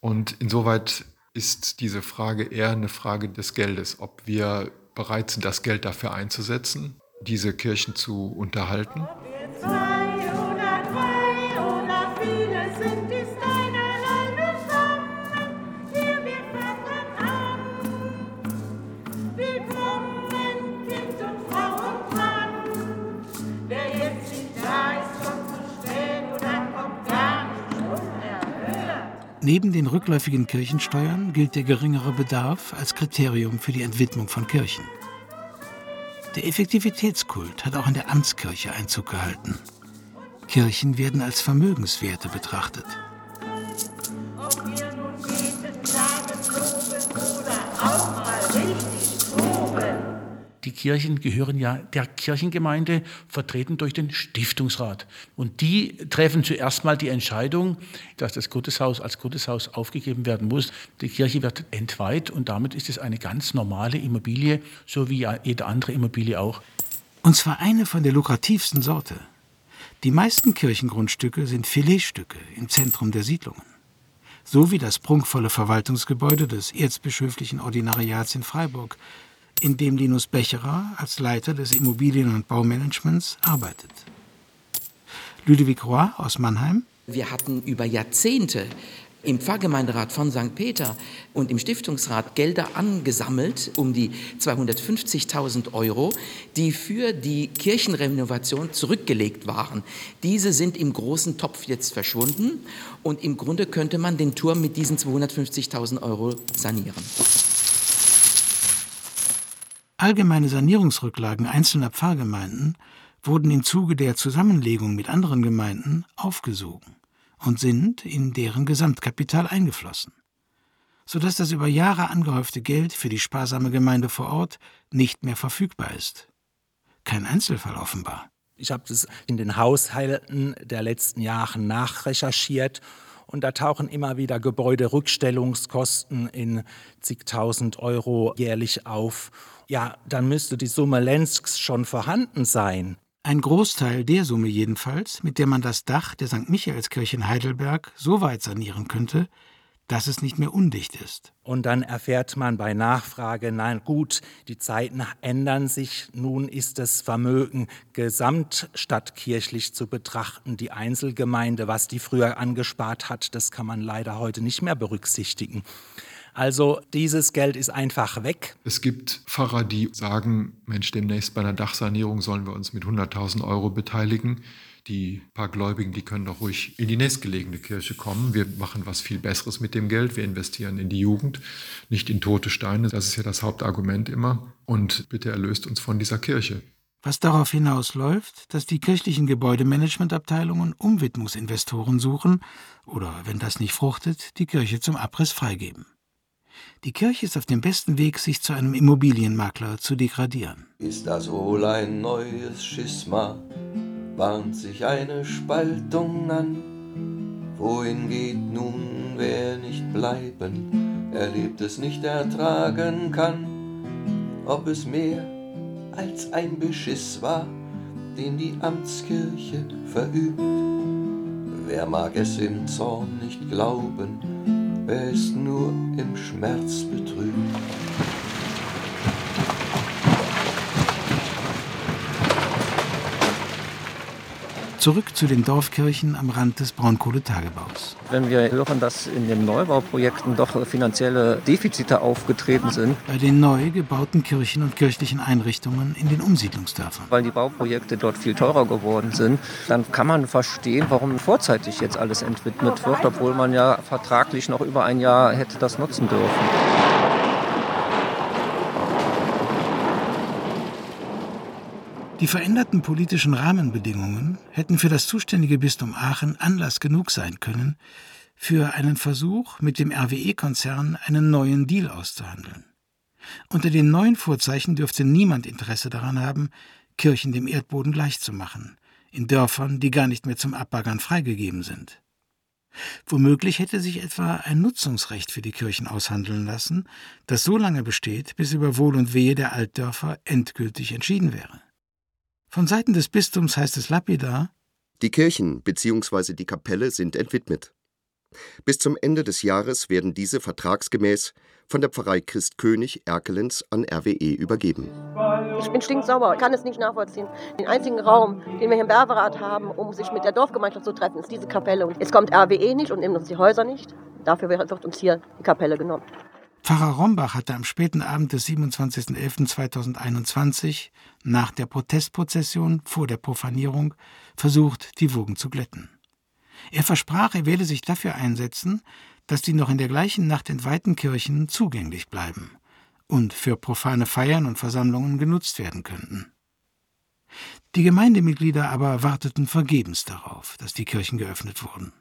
Und insoweit ist diese Frage eher eine Frage des Geldes, ob wir bereit sind, das Geld dafür einzusetzen, diese Kirchen zu unterhalten. Neben den rückläufigen Kirchensteuern gilt der geringere Bedarf als Kriterium für die Entwidmung von Kirchen. Der Effektivitätskult hat auch in der Amtskirche Einzug gehalten. Kirchen werden als Vermögenswerte betrachtet. Kirchen gehören ja der Kirchengemeinde, vertreten durch den Stiftungsrat. Und die treffen zuerst mal die Entscheidung, dass das Gotteshaus als Gotteshaus aufgegeben werden muss. Die Kirche wird entweiht und damit ist es eine ganz normale Immobilie, so wie jede andere Immobilie auch. Und zwar eine von der lukrativsten Sorte. Die meisten Kirchengrundstücke sind Filetstücke im Zentrum der Siedlungen. So wie das prunkvolle Verwaltungsgebäude des Erzbischöflichen Ordinariats in Freiburg, in dem Linus Becherer als Leiter des Immobilien- und Baumanagements arbeitet. Ludovic Roy aus Mannheim. Wir hatten über Jahrzehnte im Pfarrgemeinderat von St. Peter und im Stiftungsrat Gelder angesammelt, um die 250.000 Euro, die für die Kirchenrenovation zurückgelegt waren. Diese sind im großen Topf jetzt verschwunden und im Grunde könnte man den Turm mit diesen 250.000 Euro sanieren. Allgemeine Sanierungsrücklagen einzelner Pfarrgemeinden wurden im Zuge der Zusammenlegung mit anderen Gemeinden aufgesogen und sind in deren Gesamtkapital eingeflossen, sodass das über Jahre angehäufte Geld für die sparsame Gemeinde vor Ort nicht mehr verfügbar ist. Kein Einzelfall offenbar. Ich habe das in den Haushalten der letzten Jahre nachrecherchiert und da tauchen immer wieder Gebäuderückstellungskosten in zigtausend Euro jährlich auf. Ja, dann müsste die Summe längst schon vorhanden sein. Ein Großteil der Summe jedenfalls, mit der man das Dach der St. Michaelskirche in Heidelberg so weit sanieren könnte, dass es nicht mehr undicht ist. Und dann erfährt man bei Nachfrage, nein gut, die Zeiten ändern sich, nun ist das Vermögen gesamtstadtkirchlich zu betrachten. Die Einzelgemeinde, was die früher angespart hat, das kann man leider heute nicht mehr berücksichtigen. Also dieses Geld ist einfach weg. Es gibt Pfarrer, die sagen, Mensch, demnächst bei einer Dachsanierung sollen wir uns mit 100.000 Euro beteiligen. Die paar Gläubigen, die können doch ruhig in die nächstgelegene Kirche kommen. Wir machen was viel Besseres mit dem Geld. Wir investieren in die Jugend, nicht in tote Steine. Das ist ja das Hauptargument immer. Und bitte erlöst uns von dieser Kirche. Was darauf hinausläuft, dass die kirchlichen Gebäudemanagementabteilungen Umwidmungsinvestoren suchen oder, wenn das nicht fruchtet, die Kirche zum Abriss freigeben. Die Kirche ist auf dem besten Weg, sich zu einem Immobilienmakler zu degradieren. Ist das wohl ein neues Schisma? Bahnt sich eine Spaltung an? Wohin geht nun, wer nicht bleiben, erlebt es nicht ertragen kann? Ob es mehr als ein Beschiss war, den die Amtskirche verübt? Wer mag es im Zorn nicht glauben, wer ist nur im Schmerz betrübt. Zurück zu den Dorfkirchen am Rand des Braunkohletagebaus. Wenn wir hören, dass in den Neubauprojekten doch finanzielle Defizite aufgetreten sind. Bei den neu gebauten Kirchen und kirchlichen Einrichtungen in den Umsiedlungsdörfern. Weil die Bauprojekte dort viel teurer geworden sind, dann kann man verstehen, warum vorzeitig jetzt alles entwidmet wird, obwohl man ja vertraglich noch über ein Jahr hätte das nutzen dürfen. Die veränderten politischen Rahmenbedingungen hätten für das zuständige Bistum Aachen Anlass genug sein können, für einen Versuch, mit dem RWE-Konzern einen neuen Deal auszuhandeln. Unter den neuen Vorzeichen dürfte niemand Interesse daran haben, Kirchen dem Erdboden gleichzumachen, in Dörfern, die gar nicht mehr zum Abbaggern freigegeben sind. Womöglich hätte sich etwa ein Nutzungsrecht für die Kirchen aushandeln lassen, das so lange besteht, bis über Wohl und Wehe der Altdörfer endgültig entschieden wäre. Von Seiten des Bistums heißt es lapidar: Die Kirchen bzw. die Kapelle sind entwidmet. Bis zum Ende des Jahres werden diese vertragsgemäß von der Pfarrei Christkönig Erkelenz an RWE übergeben. Ich bin stinksauer, kann es nicht nachvollziehen. Den einzigen Raum, den wir hier im Berberat haben, um sich mit der Dorfgemeinschaft zu treffen, ist diese Kapelle. Und es kommt RWE nicht und nimmt uns die Häuser nicht. Dafür wird uns hier die Kapelle genommen. Pfarrer Rombach hatte am späten Abend des 27.11.2021 nach der Protestprozession vor der Profanierung versucht, die Wogen zu glätten. Er versprach, er werde sich dafür einsetzen, dass die noch in der gleichen Nacht entweihten Kirchen zugänglich bleiben und für profane Feiern und Versammlungen genutzt werden könnten. Die Gemeindemitglieder aber warteten vergebens darauf, dass die Kirchen geöffnet wurden.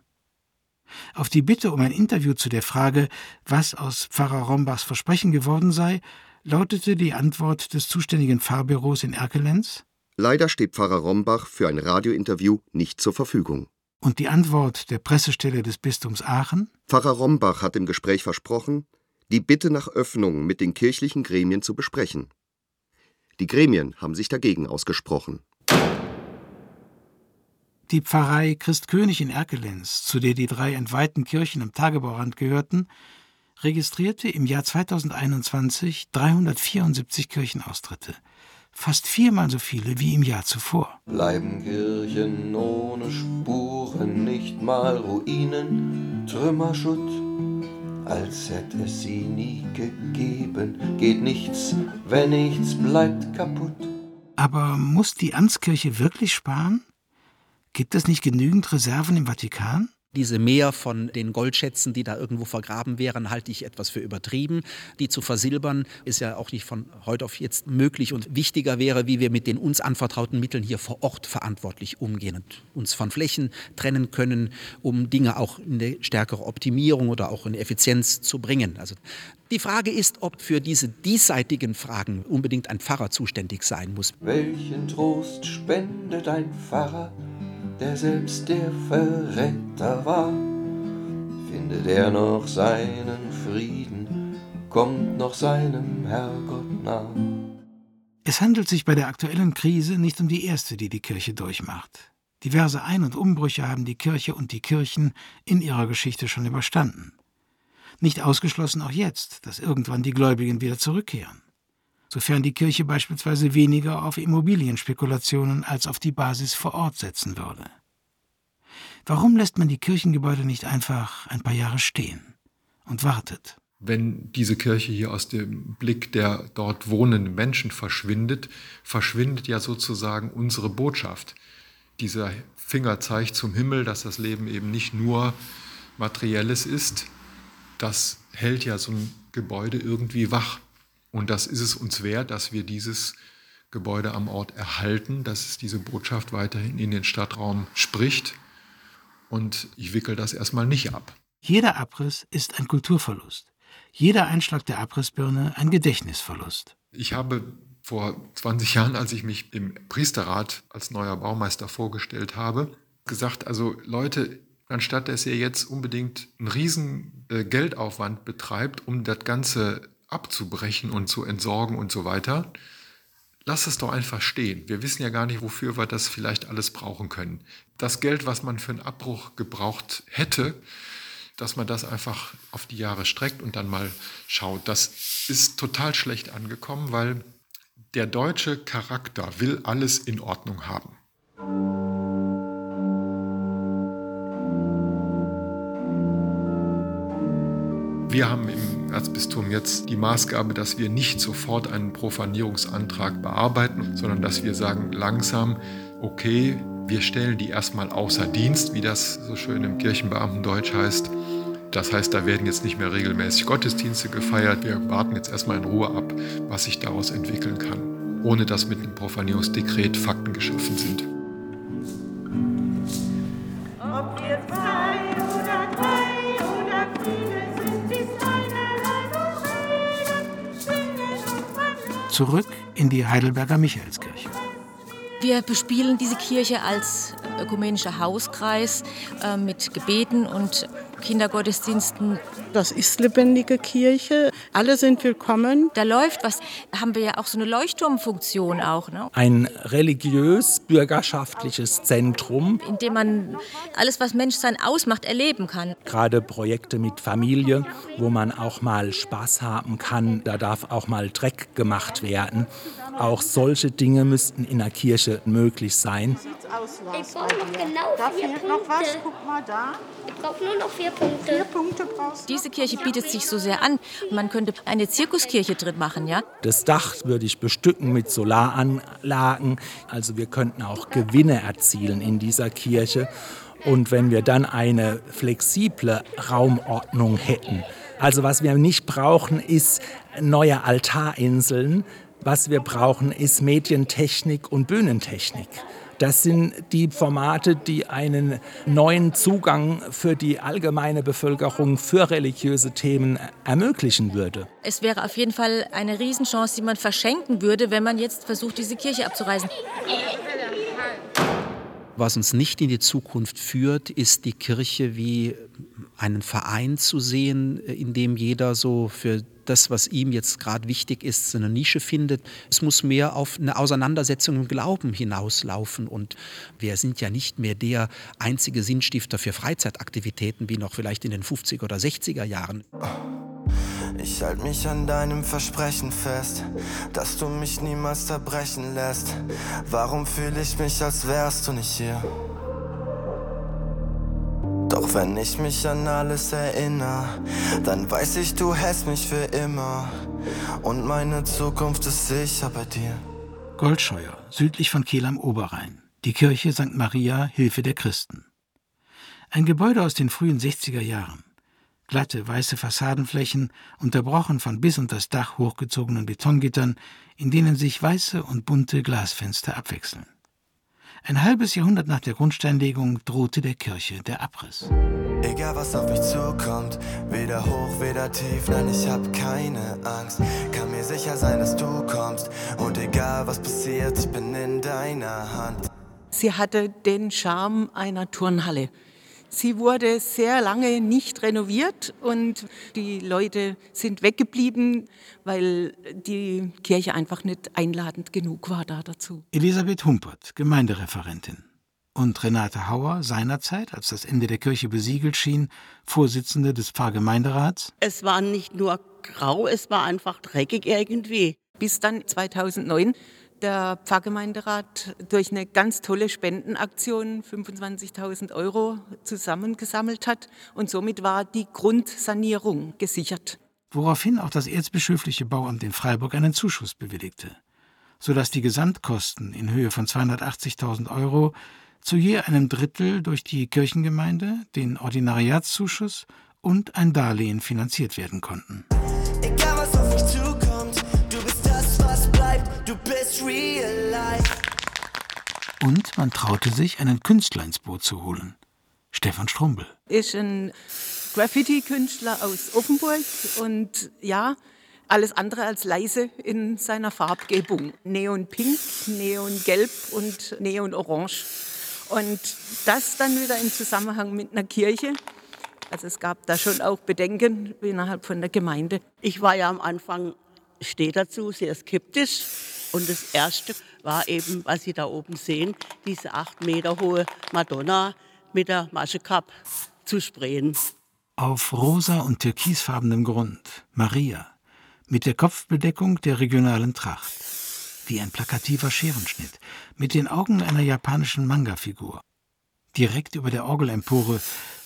Auf die Bitte um ein Interview zu der Frage, was aus Pfarrer Rombachs Versprechen geworden sei, lautete die Antwort des zuständigen Pfarrbüros in Erkelenz: Leider steht Pfarrer Rombach für ein Radiointerview nicht zur Verfügung. Und die Antwort der Pressestelle des Bistums Aachen? Pfarrer Rombach hat im Gespräch versprochen, die Bitte nach Öffnung mit den kirchlichen Gremien zu besprechen. Die Gremien haben sich dagegen ausgesprochen. Die Pfarrei Christkönig in Erkelenz, zu der die drei entweihten Kirchen am Tagebaurand gehörten, registrierte im Jahr 2021 374 Kirchenaustritte, fast viermal so viele wie im Jahr zuvor. Bleiben Kirchen ohne Spuren, nicht mal Ruinen, Trümmerschutt, als hätte es sie nie gegeben, geht nichts, wenn nichts bleibt kaputt. Aber muss die Amtskirche wirklich sparen? Gibt es nicht genügend Reserven im Vatikan? Diese Mehr von den Goldschätzen, die da irgendwo vergraben wären, halte ich etwas für übertrieben. Die zu versilbern ist ja auch nicht von heute auf jetzt möglich. Und wichtiger wäre, wie wir mit den uns anvertrauten Mitteln hier vor Ort verantwortlich umgehen und uns von Flächen trennen können, um Dinge auch in eine stärkere Optimierung oder auch in Effizienz zu bringen. Also die Frage ist, ob für diese diesseitigen Fragen unbedingt ein Pfarrer zuständig sein muss. Welchen Trost spendet ein Pfarrer? Der selbst der Verräter war, findet er noch seinen Frieden, kommt noch seinem Herrgott nah. Es handelt sich bei der aktuellen Krise nicht um die erste, die die Kirche durchmacht. Diverse Ein- und Umbrüche haben die Kirche und die Kirchen in ihrer Geschichte schon überstanden. Nicht ausgeschlossen auch jetzt, dass irgendwann die Gläubigen wieder zurückkehren sofern die Kirche beispielsweise weniger auf Immobilienspekulationen als auf die Basis vor Ort setzen würde. Warum lässt man die Kirchengebäude nicht einfach ein paar Jahre stehen und wartet? Wenn diese Kirche hier aus dem Blick der dort wohnenden Menschen verschwindet, verschwindet ja sozusagen unsere Botschaft. Dieser Finger zeigt zum Himmel, dass das Leben eben nicht nur materielles ist. Das hält ja so ein Gebäude irgendwie wach. Und das ist es uns wert, dass wir dieses Gebäude am Ort erhalten, dass es diese Botschaft weiterhin in den Stadtraum spricht. Und ich wickel das erstmal nicht ab. Jeder Abriss ist ein Kulturverlust. Jeder Einschlag der Abrissbirne ein Gedächtnisverlust. Ich habe vor 20 Jahren, als ich mich im Priesterrat als neuer Baumeister vorgestellt habe, gesagt, also Leute, anstatt dass ihr jetzt unbedingt einen riesen äh, Geldaufwand betreibt, um das Ganze abzubrechen und zu entsorgen und so weiter. Lass es doch einfach stehen. Wir wissen ja gar nicht, wofür wir das vielleicht alles brauchen können. Das Geld, was man für einen Abbruch gebraucht hätte, dass man das einfach auf die Jahre streckt und dann mal schaut. Das ist total schlecht angekommen, weil der deutsche Charakter will alles in Ordnung haben. Wir haben im Erzbistum jetzt die Maßgabe, dass wir nicht sofort einen Profanierungsantrag bearbeiten, sondern dass wir sagen langsam, okay, wir stellen die erstmal außer Dienst, wie das so schön im Kirchenbeamtendeutsch heißt. Das heißt, da werden jetzt nicht mehr regelmäßig Gottesdienste gefeiert. Wir warten jetzt erstmal in Ruhe ab, was sich daraus entwickeln kann, ohne dass mit dem Profanierungsdekret Fakten geschaffen sind. Zurück in die Heidelberger Michaelskirche. Wir bespielen diese Kirche als ökumenischer Hauskreis äh, mit Gebeten und Kindergottesdiensten. Das ist lebendige Kirche. Alle sind willkommen. Da läuft was. Haben wir ja auch so eine Leuchtturmfunktion auch. Ne? Ein religiös-bürgerschaftliches Zentrum. In dem man alles, was Menschsein ausmacht, erleben kann. Gerade Projekte mit Familie, wo man auch mal Spaß haben kann. Da darf auch mal Dreck gemacht werden. Auch solche Dinge müssten in der Kirche möglich sein. Aus, Ich brauche noch genau da vier fehlt noch was. Punkte. Guck mal da. Ich brauche nur noch vier Punkte. Vier Punkte brauchst du. Diese Kirche bietet sich so sehr an. Man könnte eine Zirkuskirche drin machen, ja? Das Dach würde ich bestücken mit Solaranlagen. Also wir könnten auch Gewinne erzielen in dieser Kirche. Und wenn wir dann eine flexible Raumordnung hätten, also was wir nicht brauchen, ist neue Altarinseln. Was wir brauchen, ist Medientechnik und Bühnentechnik. Das sind die Formate, die einen neuen Zugang für die allgemeine Bevölkerung für religiöse Themen ermöglichen würde. Es wäre auf jeden Fall eine Riesenchance, die man verschenken würde, wenn man jetzt versucht, diese Kirche abzureißen. Was uns nicht in die Zukunft führt, ist die Kirche wie einen Verein zu sehen, in dem jeder so für das, was ihm jetzt gerade wichtig ist, seine Nische findet. Es muss mehr auf eine Auseinandersetzung im Glauben hinauslaufen. Und wir sind ja nicht mehr der einzige Sinnstifter für Freizeitaktivitäten wie noch vielleicht in den 50er oder 60er Jahren. Ich halte mich an deinem Versprechen fest, dass du mich niemals zerbrechen lässt. Warum fühle ich mich, als wärst du nicht hier? Doch wenn ich mich an alles erinnere, dann weiß ich, du hältst mich für immer. Und meine Zukunft ist sicher bei dir. Goldscheuer, südlich von Kehl am Oberrhein. Die Kirche St. Maria, Hilfe der Christen. Ein Gebäude aus den frühen 60er Jahren. Glatte, weiße Fassadenflächen, unterbrochen von bis unter das Dach hochgezogenen Betongittern, in denen sich weiße und bunte Glasfenster abwechseln. Ein halbes Jahrhundert nach der Grundsteinlegung drohte der Kirche der Abriss. Egal was auf mich zukommt, weder hoch, weder tief, nein, ich hab keine Angst. Kann mir sicher sein, dass du kommst. Und egal was passiert, ich bin in deiner Hand. Sie hatte den Charme einer Turnhalle. Sie wurde sehr lange nicht renoviert und die Leute sind weggeblieben, weil die Kirche einfach nicht einladend genug war da dazu. Elisabeth Humpert, Gemeindereferentin. Und Renate Hauer, seinerzeit, als das Ende der Kirche besiegelt schien, Vorsitzende des Pfarrgemeinderats. Es war nicht nur grau, es war einfach dreckig irgendwie. Bis dann 2009 der Pfarrgemeinderat durch eine ganz tolle Spendenaktion 25.000 Euro zusammengesammelt hat und somit war die Grundsanierung gesichert. Woraufhin auch das erzbischöfliche Bauamt in Freiburg einen Zuschuss bewilligte, sodass die Gesamtkosten in Höhe von 280.000 Euro zu je einem Drittel durch die Kirchengemeinde, den Ordinariatszuschuss und ein Darlehen finanziert werden konnten. Und man traute sich, einen Künstler ins Boot zu holen. Stefan Strumbel. Ist ein Graffiti-Künstler aus Offenburg und ja, alles andere als leise in seiner Farbgebung. Neonpink, Neongelb und Neonorange. Und das dann wieder im Zusammenhang mit einer Kirche. Also es gab da schon auch Bedenken innerhalb von der Gemeinde. Ich war ja am Anfang, stehe dazu, sehr skeptisch. Und das Erste war eben, was Sie da oben sehen, diese acht Meter hohe Madonna mit der Maschekap zu sprayen. Auf rosa und türkisfarbenem Grund Maria mit der Kopfbedeckung der regionalen Tracht. Wie ein plakativer Scherenschnitt, mit den Augen einer japanischen Manga-Figur. Direkt über der Orgelempore,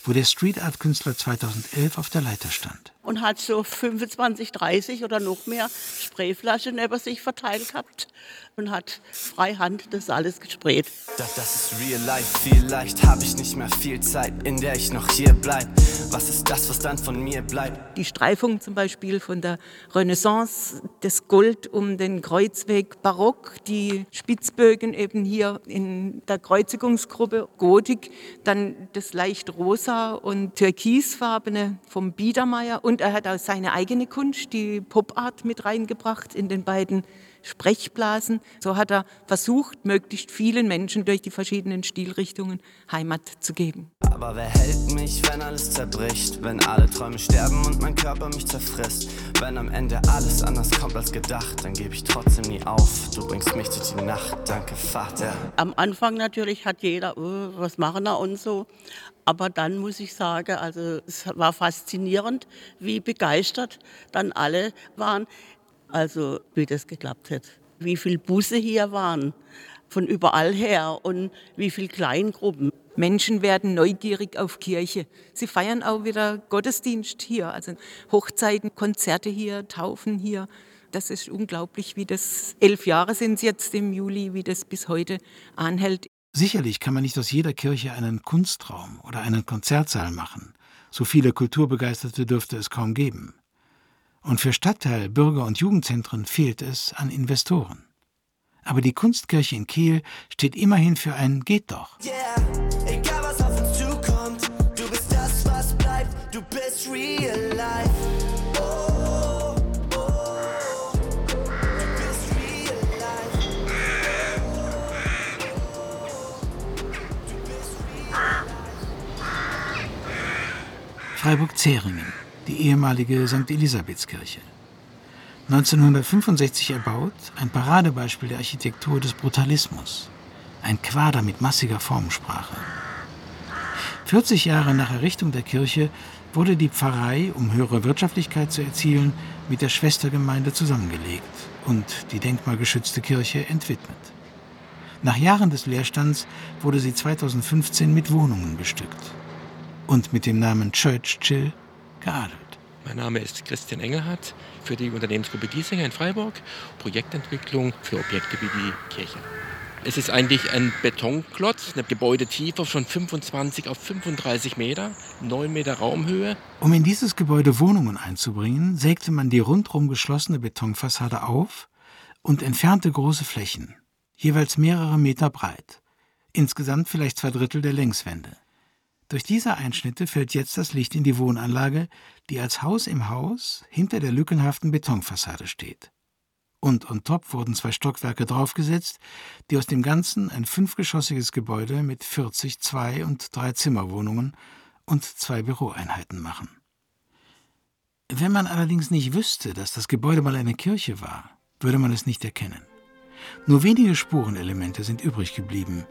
wo der Street Art Künstler 2011 auf der Leiter stand. Und hat so 25, 30 oder noch mehr Sprayflaschen neben sich verteilt gehabt und hat frei Hand das alles gesprayt. Das, das ist real life, vielleicht habe ich nicht mehr viel Zeit, in der ich noch hier bleib. Was ist das, was dann von mir bleibt? Die Streifung zum Beispiel von der Renaissance, das Gold um den Kreuzweg Barock, die Spitzbögen eben hier in der Kreuzigungsgruppe Gotik, dann das leicht rosa und türkisfarbene vom Biedermeier und er hat auch seine eigene Kunst, die Pop-Art mit reingebracht in den beiden Sprechblasen. So hat er versucht, möglichst vielen Menschen durch die verschiedenen Stilrichtungen Heimat zu geben. Aber wer hält mich, wenn alles zerbricht? Wenn alle Träume sterben und mein Körper mich zerfrisst? Wenn am Ende alles anders kommt als gedacht, dann gebe ich trotzdem nie auf. Du bringst mich durch die Nacht, danke Vater. Am Anfang natürlich hat jeder, oh, was machen wir und so. Aber dann muss ich sagen, also es war faszinierend, wie begeistert dann alle waren. Also wie das geklappt hat. Wie viele Busse hier waren, von überall her und wie viele Kleingruppen. Menschen werden neugierig auf Kirche. Sie feiern auch wieder Gottesdienst hier, also Hochzeiten, Konzerte hier, Taufen hier. Das ist unglaublich, wie das, elf Jahre sind es jetzt im Juli, wie das bis heute anhält. Sicherlich kann man nicht aus jeder Kirche einen Kunstraum oder einen Konzertsaal machen. So viele Kulturbegeisterte dürfte es kaum geben. Und für Stadtteil, Bürger- und Jugendzentren fehlt es an Investoren. Aber die Kunstkirche in Kiel steht immerhin für ein Geht doch. Yeah, egal was auf uns zukommt, du bist das, was bleibt, du bist real Freiburg-Zeringen, die ehemalige St. Elisabethskirche. 1965 erbaut, ein Paradebeispiel der Architektur des Brutalismus. Ein Quader mit massiger Formensprache. 40 Jahre nach Errichtung der Kirche wurde die Pfarrei, um höhere Wirtschaftlichkeit zu erzielen, mit der Schwestergemeinde zusammengelegt und die denkmalgeschützte Kirche entwidmet. Nach Jahren des Leerstands wurde sie 2015 mit Wohnungen bestückt und mit dem Namen Church Chill geadelt. Mein Name ist Christian Engelhardt für die Unternehmensgruppe Giesinger in Freiburg, Projektentwicklung für Objekte wie die Kirche. Es ist eigentlich ein Betonklotz, eine Gebäudetiefe von 25 auf 35 Meter, 9 Meter Raumhöhe. Um in dieses Gebäude Wohnungen einzubringen, sägte man die rundrum geschlossene Betonfassade auf und entfernte große Flächen, jeweils mehrere Meter breit, insgesamt vielleicht zwei Drittel der Längswände. Durch diese Einschnitte fällt jetzt das Licht in die Wohnanlage, die als Haus im Haus hinter der lückenhaften Betonfassade steht. Und on top wurden zwei Stockwerke draufgesetzt, die aus dem Ganzen ein fünfgeschossiges Gebäude mit 40 Zwei- und Drei-Zimmerwohnungen und zwei Büroeinheiten machen. Wenn man allerdings nicht wüsste, dass das Gebäude mal eine Kirche war, würde man es nicht erkennen. Nur wenige Spurenelemente sind übrig geblieben,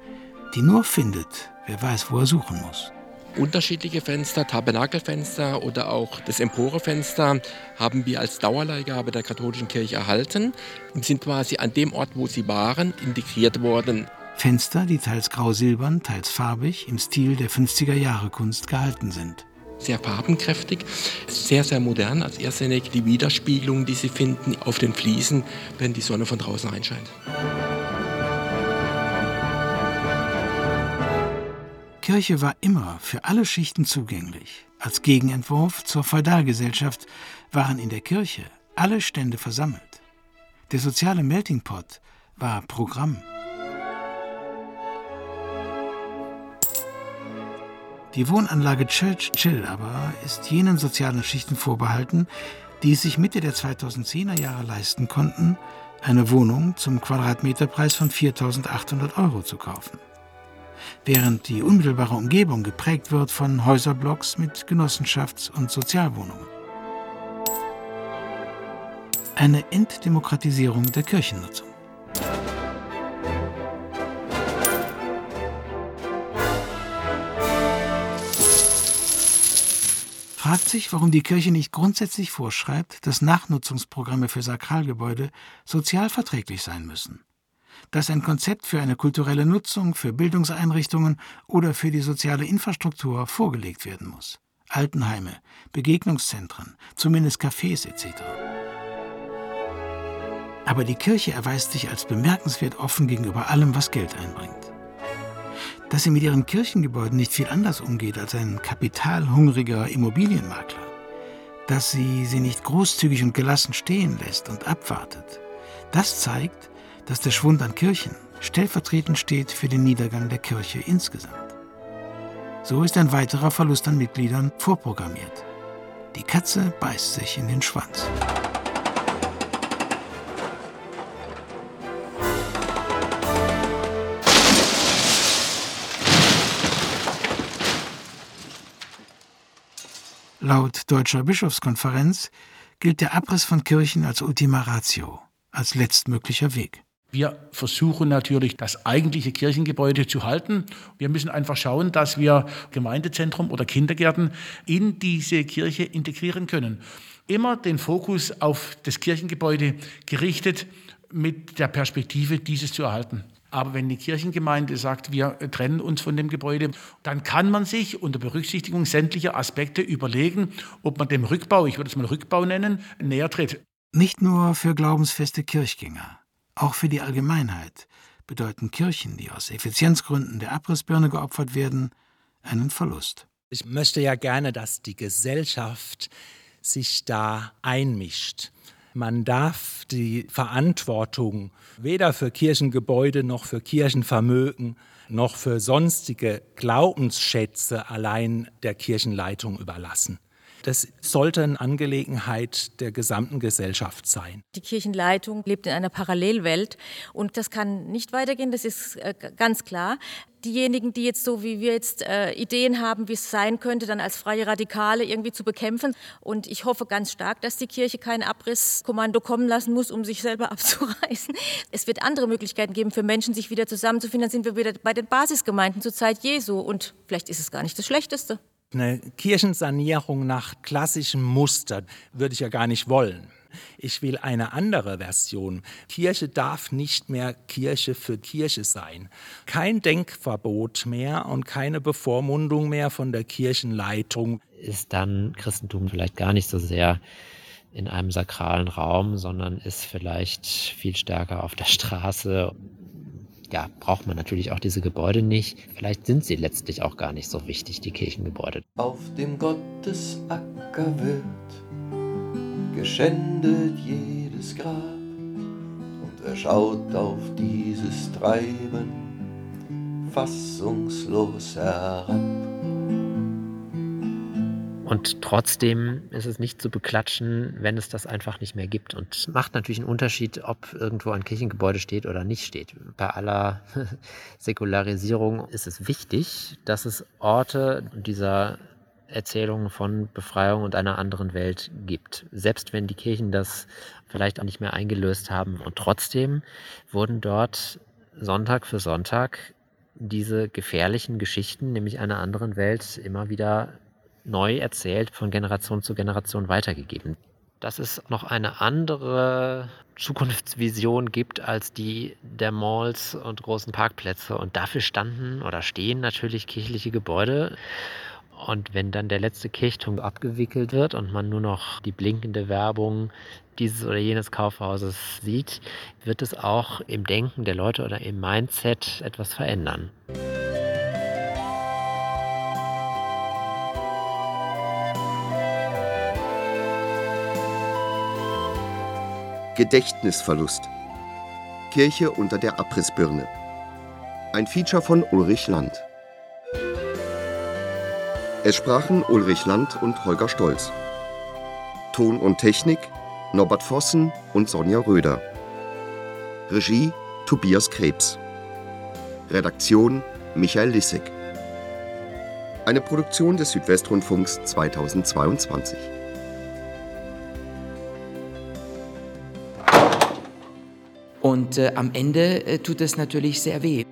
die nur findet, wer weiß, wo er suchen muss. Unterschiedliche Fenster, Tabernakelfenster oder auch das Emporefenster haben wir als Dauerleihgabe der katholischen Kirche erhalten und sind quasi an dem Ort, wo sie waren, integriert worden. Fenster, die teils grau-silbern, teils farbig im Stil der 50er Jahre Kunst gehalten sind. Sehr farbenkräftig, sehr, sehr modern, als erstsinnig die Widerspiegelung, die Sie finden auf den Fliesen, wenn die Sonne von draußen reinscheint. Kirche war immer für alle Schichten zugänglich. Als Gegenentwurf zur Feudalgesellschaft waren in der Kirche alle Stände versammelt. Der soziale Melting Pot war Programm. Die Wohnanlage Church Chill aber ist jenen sozialen Schichten vorbehalten, die es sich Mitte der 2010er Jahre leisten konnten, eine Wohnung zum Quadratmeterpreis von 4.800 Euro zu kaufen während die unmittelbare Umgebung geprägt wird von Häuserblocks mit Genossenschafts- und Sozialwohnungen. Eine Entdemokratisierung der Kirchennutzung. Fragt sich, warum die Kirche nicht grundsätzlich vorschreibt, dass Nachnutzungsprogramme für Sakralgebäude sozial verträglich sein müssen dass ein Konzept für eine kulturelle Nutzung, für Bildungseinrichtungen oder für die soziale Infrastruktur vorgelegt werden muss. Altenheime, Begegnungszentren, zumindest Cafés etc. Aber die Kirche erweist sich als bemerkenswert offen gegenüber allem, was Geld einbringt. Dass sie mit ihren Kirchengebäuden nicht viel anders umgeht als ein kapitalhungriger Immobilienmakler. Dass sie sie nicht großzügig und gelassen stehen lässt und abwartet. Das zeigt, dass der Schwund an Kirchen stellvertretend steht für den Niedergang der Kirche insgesamt. So ist ein weiterer Verlust an Mitgliedern vorprogrammiert. Die Katze beißt sich in den Schwanz. Laut Deutscher Bischofskonferenz gilt der Abriss von Kirchen als Ultima Ratio, als letztmöglicher Weg. Wir versuchen natürlich, das eigentliche Kirchengebäude zu halten. Wir müssen einfach schauen, dass wir Gemeindezentrum oder Kindergärten in diese Kirche integrieren können. Immer den Fokus auf das Kirchengebäude gerichtet mit der Perspektive, dieses zu erhalten. Aber wenn die Kirchengemeinde sagt, wir trennen uns von dem Gebäude, dann kann man sich unter Berücksichtigung sämtlicher Aspekte überlegen, ob man dem Rückbau, ich würde es mal Rückbau nennen, näher tritt. Nicht nur für glaubensfeste Kirchgänger, auch für die Allgemeinheit bedeuten Kirchen, die aus Effizienzgründen der Abrissbirne geopfert werden, einen Verlust. Ich möchte ja gerne, dass die Gesellschaft sich da einmischt. Man darf die Verantwortung weder für Kirchengebäude noch für Kirchenvermögen noch für sonstige Glaubensschätze allein der Kirchenleitung überlassen. Das sollte eine Angelegenheit der gesamten Gesellschaft sein. Die Kirchenleitung lebt in einer Parallelwelt und das kann nicht weitergehen, das ist äh, ganz klar. Diejenigen, die jetzt so wie wir jetzt äh, Ideen haben, wie es sein könnte, dann als freie Radikale irgendwie zu bekämpfen. Und ich hoffe ganz stark, dass die Kirche kein Abrisskommando kommen lassen muss, um sich selber abzureißen. Es wird andere Möglichkeiten geben für Menschen, sich wieder zusammenzufinden. Dann sind wir wieder bei den Basisgemeinden zur Zeit Jesu. Und vielleicht ist es gar nicht das Schlechteste. Eine Kirchensanierung nach klassischem Muster würde ich ja gar nicht wollen. Ich will eine andere Version. Kirche darf nicht mehr Kirche für Kirche sein. Kein Denkverbot mehr und keine Bevormundung mehr von der Kirchenleitung. Ist dann Christentum vielleicht gar nicht so sehr in einem sakralen Raum, sondern ist vielleicht viel stärker auf der Straße ja, braucht man natürlich auch diese Gebäude nicht. Vielleicht sind sie letztlich auch gar nicht so wichtig, die Kirchengebäude. Auf dem Gottesacker wird geschändet jedes Grab und er schaut auf dieses Treiben fassungslos herab. Und trotzdem ist es nicht zu beklatschen, wenn es das einfach nicht mehr gibt. Und macht natürlich einen Unterschied, ob irgendwo ein Kirchengebäude steht oder nicht steht. Bei aller Säkularisierung ist es wichtig, dass es Orte dieser Erzählungen von Befreiung und einer anderen Welt gibt. Selbst wenn die Kirchen das vielleicht auch nicht mehr eingelöst haben. Und trotzdem wurden dort Sonntag für Sonntag diese gefährlichen Geschichten, nämlich einer anderen Welt, immer wieder neu erzählt, von Generation zu Generation weitergegeben. Dass es noch eine andere Zukunftsvision gibt als die der Malls und großen Parkplätze. Und dafür standen oder stehen natürlich kirchliche Gebäude. Und wenn dann der letzte Kirchturm abgewickelt wird und man nur noch die blinkende Werbung dieses oder jenes Kaufhauses sieht, wird es auch im Denken der Leute oder im Mindset etwas verändern. Gedächtnisverlust. Kirche unter der Abrissbirne. Ein Feature von Ulrich Land. Es sprachen Ulrich Land und Holger Stolz. Ton und Technik Norbert Vossen und Sonja Röder. Regie Tobias Krebs. Redaktion Michael Lissek. Eine Produktion des Südwestrundfunks 2022. Und äh, am Ende äh, tut es natürlich sehr weh.